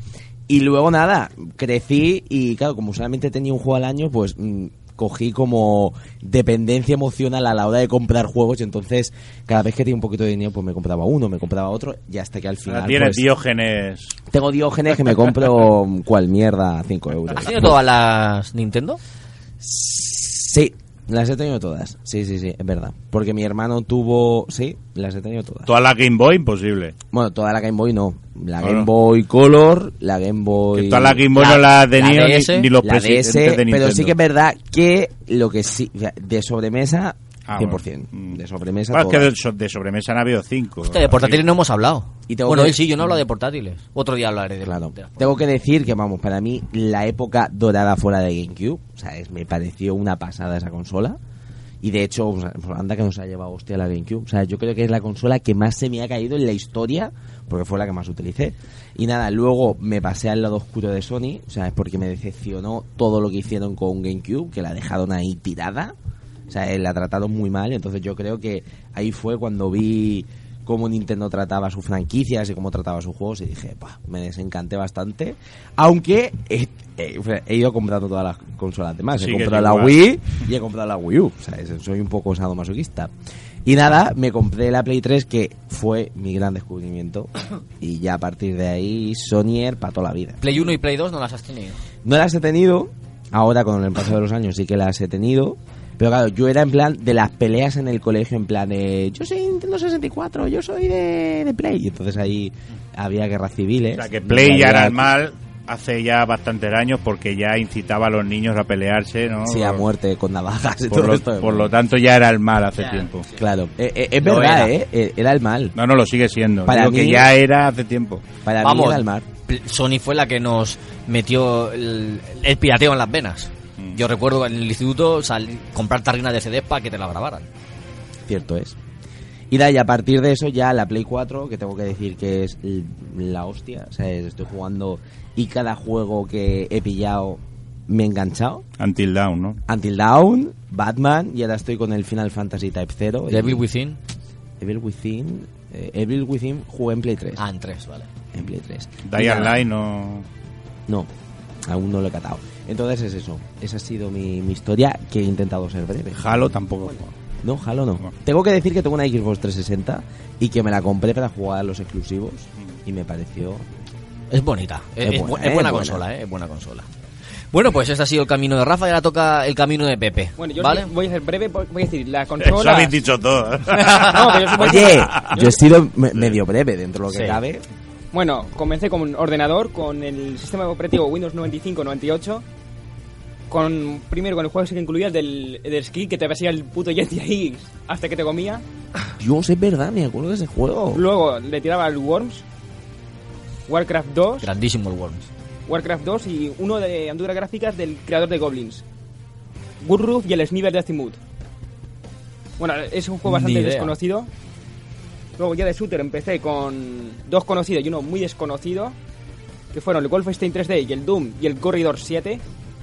Y luego nada, crecí y claro, como solamente tenía un juego al año, pues mm, cogí como dependencia emocional a la hora de comprar juegos y entonces cada vez que tenía un poquito de dinero pues me compraba uno, me compraba otro y hasta que al final... Ahora tienes pues, Diógenes. Tengo Diógenes que me compro cual mierda a 5 euros. ¿Has tenido todas las Nintendo? Sí, las he tenido todas. Sí, sí, sí, es verdad. Porque mi hermano tuvo... Sí, las he tenido todas. Toda la Game Boy, imposible. Bueno, toda la Game Boy no. La Bueno. Game Boy Color, la Game Boy... Que toda la Game Boy no la ha tenido ni- DS, ni los la presidentes de Pero Nintendo. sí que es verdad que lo que sí... o sea, De sobremesa, Ah, 100%. De sobremesa Bueno, es que de, so- de sobremesa han habido cinco. Hostia, de portátiles no hemos hablado. Y tengo bueno, que- él sí, yo no hablo de portátiles. Otro día hablaré de Claro. Tengo que decir que, vamos, para mí la época dorada fuera de GameCube, o sea, es- me pareció una pasada esa consola. Y de hecho, o sea, pues anda que nos ha llevado hostia la GameCube. O sea, yo creo que es la consola que más se me ha caído en la historia, porque fue la que más utilicé. Y nada, luego me pasé al lado oscuro de Sony, o sea, es porque me decepcionó todo lo que hicieron con GameCube, que la dejaron ahí tirada. O sea, eh, la trataron muy mal. Entonces yo creo que ahí fue cuando vi cómo Nintendo trataba sus franquicias y cómo trataba sus juegos y dije, "Pah, me desencanté bastante. Aunque he, he- he ido comprando todas las consolas demás. he Sigues comprado la igual. Wii y he comprado la Wii U. O sea, soy un poco sadomasoquista. Y nada, me compré la Play 3 que fue mi gran descubrimiento. Y ya a partir de ahí, Sonyer para toda la vida. Play 1 y Play 2 no las has tenido. No las he tenido, ahora con el paso de los años sí que las he tenido. Pero claro, yo era en plan de las peleas en el colegio, en plan de yo soy Nintendo 64, yo soy de, de Play. Y entonces ahí había guerras civiles. O sea, que Play ya era el mal hace ya bastantes años porque ya incitaba a los niños a pelearse, ¿no? Sí, a muerte con navajas y Por todo lo, esto. por lo tanto ya era el mal hace tiempo. Claro, eh, eh, es verdad, era. ¿eh? Eh, Era el mal. No, no, lo sigue siendo. Para Digo mí- que ya era hace tiempo. Para mí Vamos, era el mal. Sony fue la que nos metió el, el pirateo en las venas. Yo recuerdo en el instituto sal- comprar tarrinas de CDs para que te la grabaran. Cierto es. Y de ahí, a partir de eso, ya la Play 4, que tengo que decir que es l- la hostia. O sea, es- estoy jugando y cada juego que he pillado me he enganchado. Until Down, ¿no? Until Dawn, Batman, y ahora estoy con el Final Fantasy Type 0. Devil Y- Within. Evil Within. eh, Evil Within jugué en Play 3. Ah, en 3, vale. En Play 3. Dying Y nada, Light no... No, aún no lo he catado. Entonces es eso. Esa ha sido mi, mi historia, que he intentado ser breve. Halo tampoco. No, Halo no. Tengo que decir que tengo una Xbox 360 y que me la compré para jugar a los exclusivos y me pareció... Es bonita. Es, Es buena, bu- es eh, buena buena. consola, ¿eh? Es buena consola. Bueno, pues este ha sido el camino de Rafa y ahora toca el camino de Pepe. Bueno, yo ¿Vale? voy a ser breve, voy a decir, la Eso consola... habéis dicho todo. No, pero yo Oye, yo he sido me- medio breve dentro de lo que Sí. cabe. Bueno, comencé con un ordenador, con el sistema operativo Windows 95-98. Con, primero con el juego que incluía el del, el del ski, que te pasía el puto Yeti ahí hasta que te comía. Dios, es verdad, me acuerdo de ese juego. Luego le tiraba al Worms, Warcraft 2, Grandísimo el Worms. Warcraft 2 y uno de aventuras gráficas del creador de Goblins. Woodruff y el Snivel de Azimuth. Bueno, es un juego bastante desconocido. Luego ya de shooter empecé con dos conocidos y uno muy desconocido. Que fueron el Wolfenstein 3D y el Doom y el Corridor 7.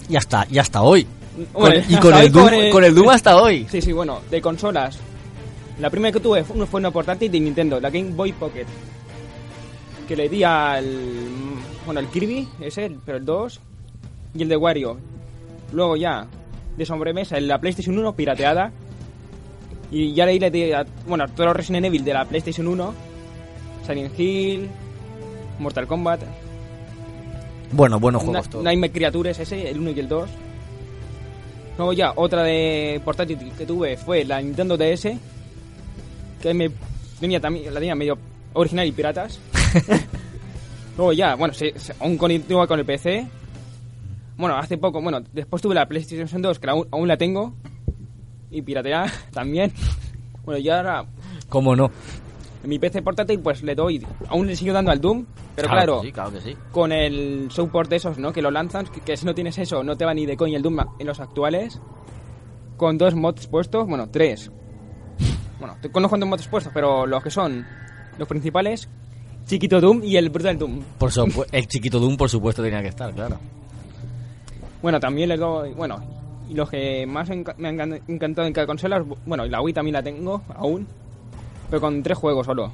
Y hasta, y hasta hoy. Bueno, Con- y con el, Doom, con el Doom hasta hoy. Sí, sí, bueno, de consolas. La primera que tuve fue, fue una portátil de Nintendo, la Game Boy Pocket. Que le di al. Bueno, al Kirby, ese, pero el 2. Y el de Wario. Luego ya, de sobremesa, en la PlayStation 1 pirateada. Y ya le di, le bueno, todos los Resident Evil de la PlayStation 1. Silent Hill. Mortal Kombat. Bueno, buenos juegos Na- todos. Nightmare Creatures ese, el 1 y el 2. Luego ya, otra de portátil que tuve fue la Nintendo DS. Que me tenía también, la tenía medio original y piratas. Luego ya, bueno, se, se- aún continúa con el PC. Bueno, hace poco, bueno, después tuve la PlayStation 2, que aún, aún la tengo. Y piratea también. Bueno, ya ahora ¿Cómo no? en mi PC portátil pues le doy, aún le sigo dando al Doom, pero Claro claro, que sí, claro que sí. con el support de esos, ¿no? Que lo lanzan, que, que si no tienes eso no te va ni de coña el Doom en los actuales. con dos mods puestos, bueno, tres. Bueno, te- con unos cuantos mods puestos, pero los que son los principales, Chiquito Doom y el Brutal Doom. Por supu- el chiquito Doom, por supuesto, tenía que estar, claro. Bueno, también les doy, bueno, y los que más me han encan- encantado en cada consola, bueno, y la Wii también la tengo aún, pero con tres juegos solo.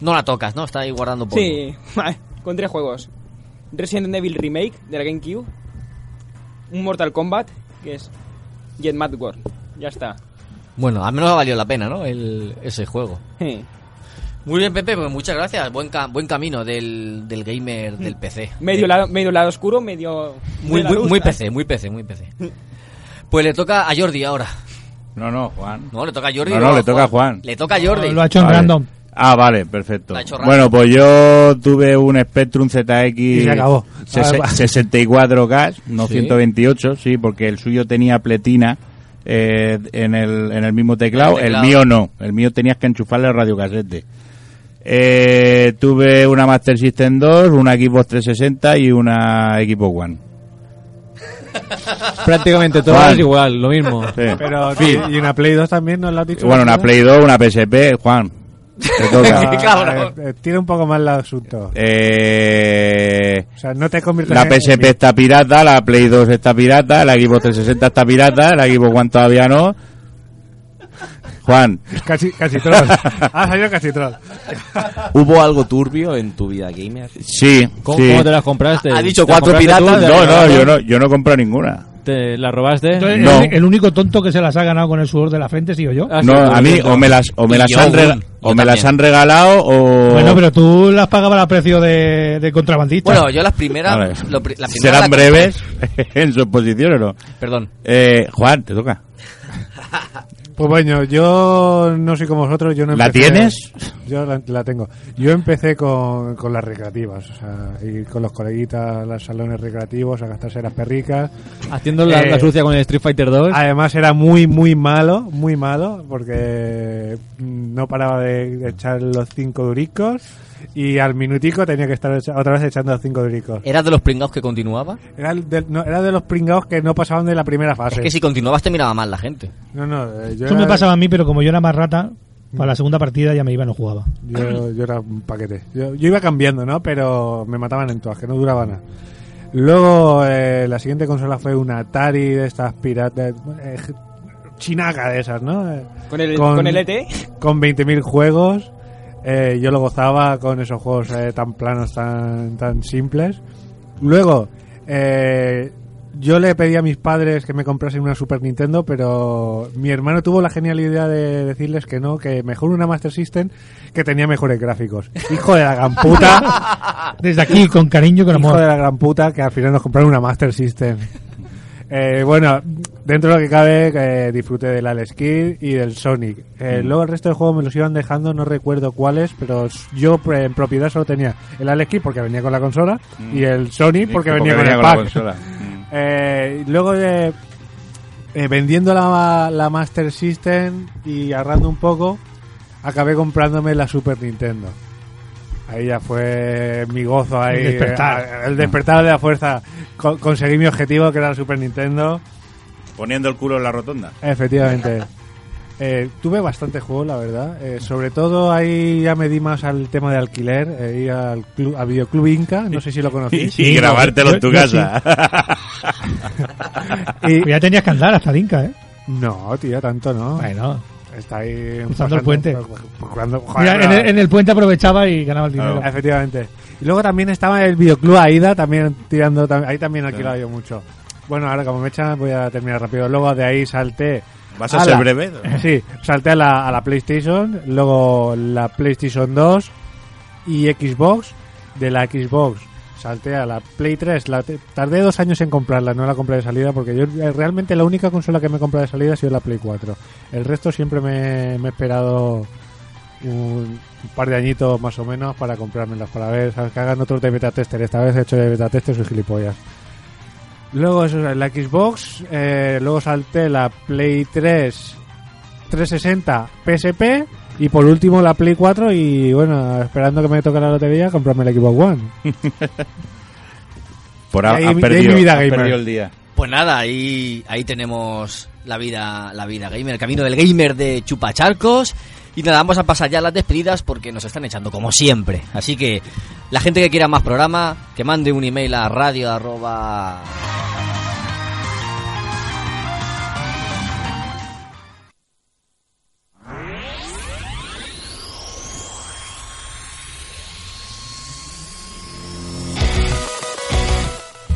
No la tocas, ¿no? Está ahí guardando polvo. Sí, con tres juegos. Resident Evil Remake de la GameCube, un Mortal Kombat, que es Jet Mad World. Ya está. Bueno, al menos ha valido la pena, ¿no? El, ese juego. Sí. Muy bien, Pepe, pues muchas gracias. Buen, ca- buen camino del, del gamer del PC. Medio lado, medio lado oscuro, medio... Muy, la muy, luz, muy ¿eh? PC, muy PC, muy PC. Pues le toca a Jordi ahora. No, no, Juan. No, le toca a Jordi. No, no, le toca a Juan. Le toca a Jordi. Lo ha hecho en Vale. random. Ah, vale, perfecto. La ha hecho random. Bueno, pues yo tuve un Spectrum ZX Y se acabó. sese- Ah, va. 64K, no Sí. 128, sí, porque el suyo tenía pletina eh, en, el, en el mismo teclado. El mío no, el mío tenías que enchufarle el radiocasete. Eh, tuve una Master System 2, una Xbox 360 y una Xbox One. Prácticamente todas Juan. igual, lo mismo. Sí. Pero, Sí. ¿y una Play 2 también nos lo has dicho? Bueno, una. Play 2, una PSP, Juan. Te toca. Qué cabrón. eh, tira un poco más el asunto. Eh, O sea, no te conviertes La en- PSP está pirata, la Play 2 está pirata, la Xbox 360 está pirata, la Xbox One todavía no. Juan, Casi, casi troll. ha salido casi troll. ¿Hubo algo turbio en tu vida gamer? sí, ¿Cómo, sí. cómo te las compraste? Ha dicho ¿Te las cuatro piratas, No, no, yo no, yo no compro ninguna. ¿Te las robaste? Entonces, No. el, el único tonto que se las ha ganado con el sudor de la frente he sido yo. Ah, No, a mí o me las o me las han rega- o me las han regalado o Bueno, pero tú las pagabas a precio de, de contrabandista. Bueno, yo las primeras... Lo la primera serán la- breves en su exposición o no. Perdón. Eh, Juan, te toca. Pues bueno, yo no soy como vosotros. Yo no ¿La empecé- tienes? Yo la, la tengo. Yo empecé con, con las recreativas, o sea, ir con los coleguitas a los salones recreativos a gastarse las perricas. Haciendo la, Eh, la sucia con el Street Fighter 2. Además era muy, muy malo, muy malo, porque no paraba de, de echar los cinco duricos y al minutico tenía que estar echa- otra vez echando cinco duricos. ¿Eras de los pringados que continuaba? Era de, no, era de los pringados que no pasaban de la primera fase. Es que si continuabas te miraba mal la gente. No, no, eh, yo Eso era, me pasaba a mí, pero como yo era más rata, para la segunda partida ya me iba y no jugaba. Yo, yo era un paquete. Yo, yo iba cambiando, ¿no? Pero me mataban en todas, que no duraba nada. Luego, eh, la siguiente consola fue una Atari de estas piratas. eh, chinaca de esas, ¿no? Eh, Con el, con, el E ET. con 20.000 juegos. Eh, yo lo gozaba con esos juegos eh, tan planos, tan, tan simples. Luego, eh, yo le pedí a mis padres que me comprasen una Super Nintendo, pero mi hermano tuvo la genial idea de decirles que no, que mejor una Master System que tenía mejores gráficos. Hijo de la gran puta. Desde aquí, con cariño, con Hijo amor. de la gran puta que al final nos compraron una Master System. Eh, bueno, dentro de lo que cabe, eh, disfruté del Alex Kidd y del Sonic. Eh, Mm. Luego el resto de juegos me los iban dejando, no recuerdo cuáles, pero yo pre- en propiedad solo tenía el Alex Kidd porque venía con la consola Mm. y el Sonic porque, venía, con el la pack. consola. Eh, luego de, eh, vendiendo la, la Master System y ahorrando un poco, acabé comprándome la Super Nintendo. Ahí ya fue mi gozo ahí. El despertar. eh, El despertar de la fuerza. Co- conseguí mi objetivo que era la Super Nintendo. Poniendo el culo en la rotonda. Efectivamente. Eh, tuve bastante juego, la verdad. Eh, sobre todo ahí ya me di más al tema de alquiler. Eh, ir al, club, al videoclub Inca, no sé si lo conocís. Y grabártelo en tu casa. Y- Pues ya tenías que andar hasta Inca, ¿eh? No, tío, tanto no. Bueno. Está ahí Cruzando el puente. jugando- Mira, joder, en, el, en el puente aprovechaba y ganaba el dinero. Claro, Efectivamente. Y luego también estaba el videoclub Aida, también tirando, tam- ahí también alquilaba yo mucho. Bueno, ahora como me echan voy a terminar rápido. Luego de ahí salté... ¿Vas a ser la- breve? Sí, salté a la, a la PlayStation, luego la PlayStation 2 y Xbox. De la Xbox salté a la Play 3. La te- tardé dos años en comprarla, no la compré de salida porque yo eh, realmente la única consola que me he comprado de salida ha sido la Play 4. El resto siempre me, he esperado un, par de añitos más o menos para comprármelas, para ver, ¿sabes? que hagan otros de beta tester. Esta vez he hecho de beta tester, soy gilipollas. Luego eso es la Xbox, eh, luego salté la Play 3, 360, PSP y por último la Play 4 y bueno, esperando que me toque la lotería, comprarme el Xbox One. Por ahí has perdido, mi vida has gamer. perdido el día. Pues nada, ahí, ahí tenemos la vida, la vida gamer, el camino del gamer de Chupacharcos. Y nada, vamos a pasar ya a las despedidas porque nos están echando como siempre. Así que la gente que quiera más programa, que mande un email a radio arroba...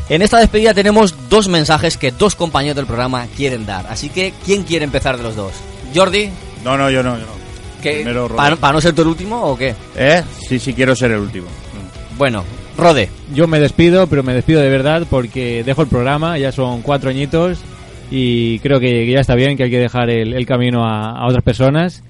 En esta despedida tenemos dos mensajes que dos compañeros del programa quieren dar. Así que, ¿quién quiere empezar de los dos? ¿Jordi? No, no, yo no, yo no. ¿Qué? Primero Rode. ¿Para, para no ser tú el último o qué? ¿Eh? Sí, sí, quiero ser el último. Bueno, Rode. Yo me despido, pero me despido de verdad porque dejo el programa, ya son cuatro añitos y creo que, que ya está bien, que hay que dejar el, el camino a, a otras personas.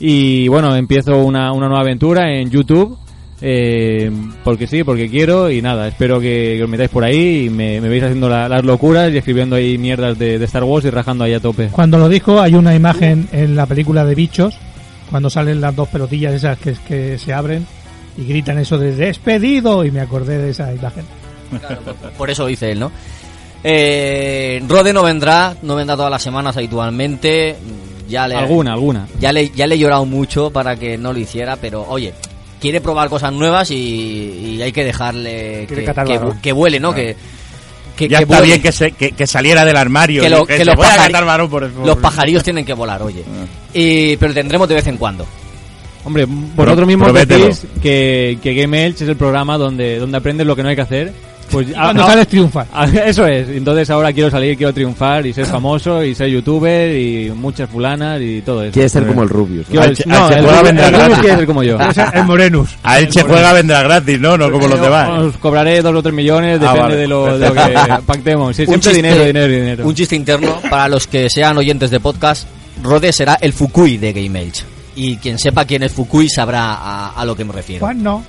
Y bueno, empiezo una, una nueva aventura en YouTube, eh, porque sí, porque quiero y nada, espero que, que os metáis por ahí y me, me veis haciendo la- las locuras y escribiendo ahí mierdas de, de Star Wars y rajando ahí a tope. Cuando lo dijo, hay una imagen en la película de Bichos, cuando salen las dos pelotillas esas que, que se abren y gritan eso de despedido, y me acordé de esa imagen. Por eso dice él, ¿no? Eh, Rode no vendrá, no vendrá todas las semanas habitualmente. Ya le, Alguna, alguna. Ya le, ya le he llorado mucho para que no lo hiciera, pero oye, quiere probar cosas nuevas y, y hay que dejarle que, vuele, ¿no? Que, que, ya que está vuele. bien que, se- que, que saliera del armario. Que lo- que se los voy a pajari- catar varón por el. Los pajarillos tienen que volar, oye. Y, pero tendremos de vez en cuando. Hombre, vosotros mismos decís que, que Game Elch es el programa donde, donde aprendes lo que no hay que hacer. Pues Y cuando sales triunfas. Eso es. Entonces ahora quiero salir, quiero triunfar y ser famoso y ser youtuber y muchas fulanas y todo eso. Quieres ser como el Rubius. ¿no? Al- no, al- el, juega Rubius- vendrá el gratis. quiere ser como yo. El Morenus. A él se juega vendrá gratis, ¿no? No como los demás. Os cobraré dos o tres millones, Ah, depende vale. de, lo, de lo que pactemos. Sí, siempre chiste- dinero, dinero, dinero. Un chiste interno para los que sean oyentes de podcast. Rode será el Fukui de Game Elch. Y quien sepa quién es Fukui sabrá a, a lo que me refiero. Juan no.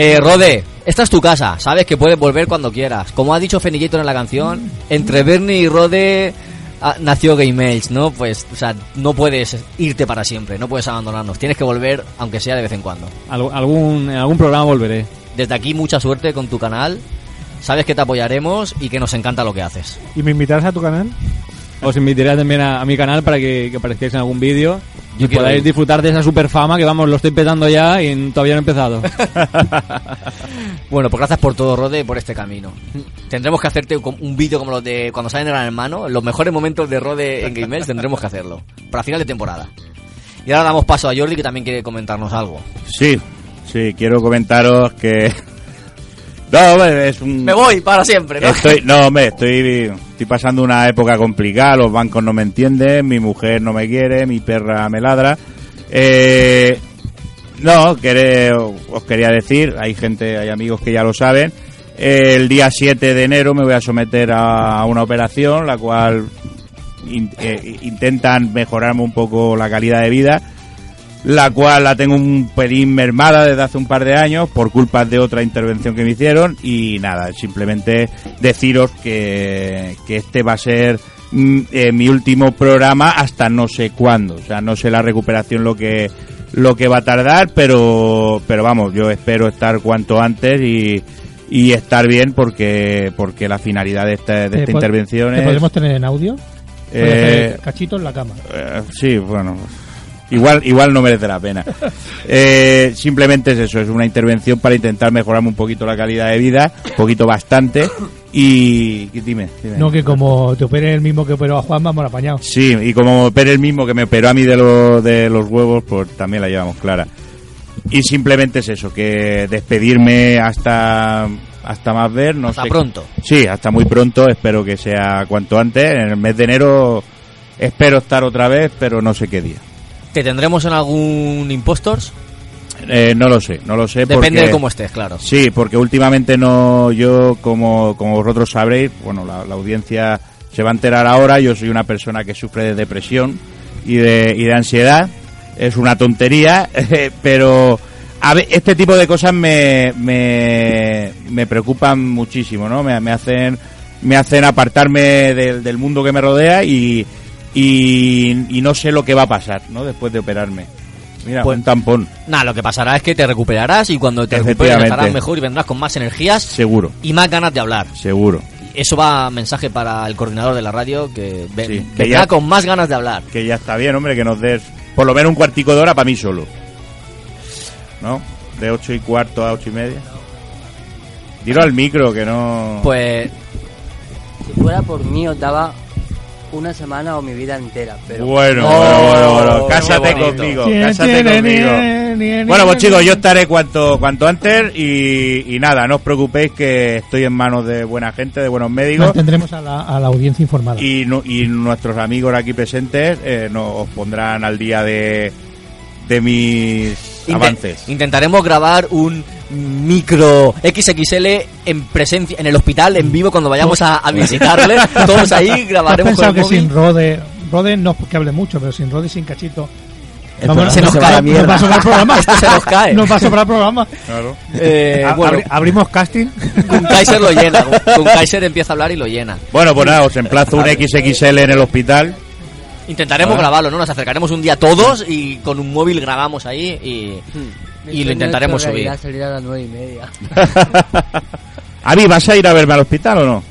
Eh, Rode, esta es tu casa. Sabes que puedes volver cuando quieras. Como ha dicho Fenillator en la canción, entre Bernie y Rode ah, nació Game Elch, ¿no? Pues, o sea, no puedes irte para siempre. No puedes abandonarnos. Tienes que volver, aunque sea de vez en cuando. Algu- algún, en algún programa volveré. Desde aquí, mucha suerte con tu canal. Sabes que te apoyaremos y que nos encanta lo que haces. ¿Y me invitarás a tu canal? Os invitaré también a, a mi canal para que, que aparezcáis en algún vídeo y podáis disfrutar de esa super fama que vamos, lo estoy petando ya y todavía no he empezado. Bueno, pues gracias por todo, Rode, y por este camino. Tendremos que hacerte un un vídeo como los de cuando salen de Gran Hermano, los mejores momentos de Rode en Game Elch, tendremos que hacerlo. Para final de temporada. Y ahora damos paso a Jordi, que también quiere comentarnos algo. Sí, sí, quiero comentaros que... No, hombre, es un... Me voy para siempre, ¿no? Estoy, no, hombre, estoy, estoy pasando una época complicada, los bancos no me entienden, mi mujer no me quiere, mi perra me ladra. Eh, no, quere- os quería decir, hay gente, hay amigos que ya lo saben, el día 7 de enero me voy a someter a una operación, la cual in- eh, intentan mejorarme un poco la calidad de vida la cual la tengo un pelín mermada desde hace un par de años por culpa de otra intervención que me hicieron y nada, simplemente deciros que, que este va a ser mm, eh, mi último programa hasta no sé cuándo, o sea, no sé la recuperación lo que lo que va a tardar, pero pero vamos, yo espero estar cuanto antes y y estar bien porque porque la finalidad de esta, de ¿Te esta intervención ¿Te es podemos tener en audio? Eh, en la cama. eh, sí, bueno, igual, igual no merece la pena. Eh, simplemente es eso, es una intervención para intentar mejorarme un poquito la calidad de vida, un poquito bastante. Y, y dime, dime. No que como te opere el mismo que operó a Juan, vamos apañados. Sí, y como operé el mismo que me operó a mí de, lo- de los huevos, pues también la llevamos clara. Y simplemente es eso, que despedirme hasta hasta más ver, no Hasta sé. pronto. Sí, hasta muy pronto, espero que sea cuanto antes. En el mes de enero espero estar otra vez, pero no sé qué día. ¿Te tendremos en algún Impostors? Eh, no lo sé, no lo sé. Depende porque- de cómo estés, claro. Sí, porque últimamente no, yo como, como vosotros sabréis, bueno, la, la audiencia se va a enterar ahora, yo soy una persona que sufre de depresión y de, y de ansiedad, es una tontería, pero a ver, este tipo de cosas me, me, me preocupan muchísimo, ¿no? Me, me hacen, me hacen apartarme del, del mundo que me rodea y, y, y no sé lo que va a pasar, ¿no? Después de operarme. Mira, Pues- un tampón. Nada, lo que pasará es que te recuperarás y cuando te recuperes estarás mejor y vendrás con más energías Seguro, y más ganas de hablar. seguro. eso va mensaje para el coordinador de la radio que, ve- Sí, que vendrá ya- con más ganas de hablar. Que ya está bien, hombre, que nos des por lo menos un cuartico de hora para mí solo. ¿No? De ocho y cuarto a ocho y media. Tiro al micro, que no... Pues Si fuera por mí os daba una semana o mi vida entera, pero... Bueno, Oh, bueno, bueno, bueno. Cásate conmigo, cásate conmigo. Bueno, pues chicos, yo estaré cuanto, cuanto antes y, y nada, no os preocupéis que estoy en manos de buena gente, de buenos médicos. Mantendremos a la, a la audiencia informada. Y, nu- y nuestros amigos aquí presentes eh, nos os pondrán al día de, de mis avances. Intentaremos grabar un micro XXL en presencia en el hospital en vivo cuando vayamos a, a visitarle. Todos ahí ¿Has grabaremos con el que móvil. sin Rode, Rode no que hable mucho, pero sin Rode sin cachito... El vamos- se nos no- cae va a sobrar programa. Esto se nos cae. No va a sobrar programa. Claro. Eh, bueno, abri- abrimos casting. con Kaiser lo llena. Con, Kaiser empieza a hablar y lo llena. Bueno, pues nada, os emplazo un XXL en el hospital. Intentaremos grabarlo, ¿no? Nos acercaremos un día todos y con un móvil grabamos ahí y, Mi y lo intentaremos subir. salir a las nueve y media. Avi, ¿vas a ir a verme al hospital o no?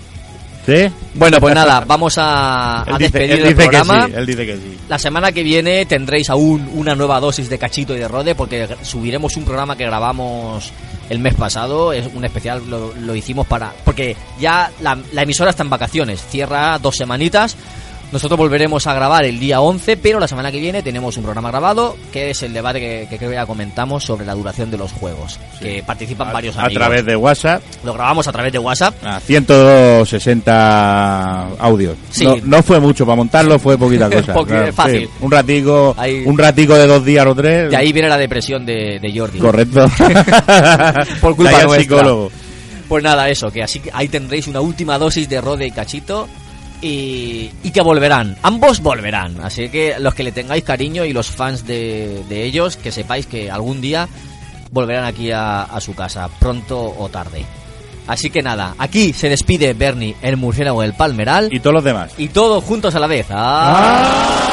¿Sí? Bueno, pues nada, vamos a, Él a dice, despedir él el dice que programa. sí, él dice que sí. La semana que viene tendréis aún una nueva dosis de cachito y de rode porque subiremos un programa que grabamos el mes pasado, es un especial, lo, lo hicimos para... Porque ya la, la emisora está en vacaciones, cierra dos semanitas. Nosotros volveremos a grabar el día 11, pero la semana que viene tenemos un programa grabado que es el debate que, que creo que ya comentamos sobre la duración de los juegos, que participan varios A amigos. través de WhatsApp. Lo grabamos a través de WhatsApp. A 160 audios. Sí. No, no fue mucho para montarlo, fue poquita cosa. Fácil. sí. Un ratico, Ahí- un ratico de dos días o tres. De ahí viene la depresión de, de Jordi. Correcto. Por culpa De ahí al nuestra. psicólogo. Pues nada, eso, que así que ahí tendréis una última dosis de Rode y Cachito y, y que volverán. Ambos volverán. Así que los que le tengáis cariño y los fans de, de ellos, que sepáis que algún día volverán aquí a, a su casa, pronto o tarde. Así que nada, aquí se despide Bernie, el murciélago del Palmeral. Y todos los demás. Y todos juntos a la vez. ¡Ah!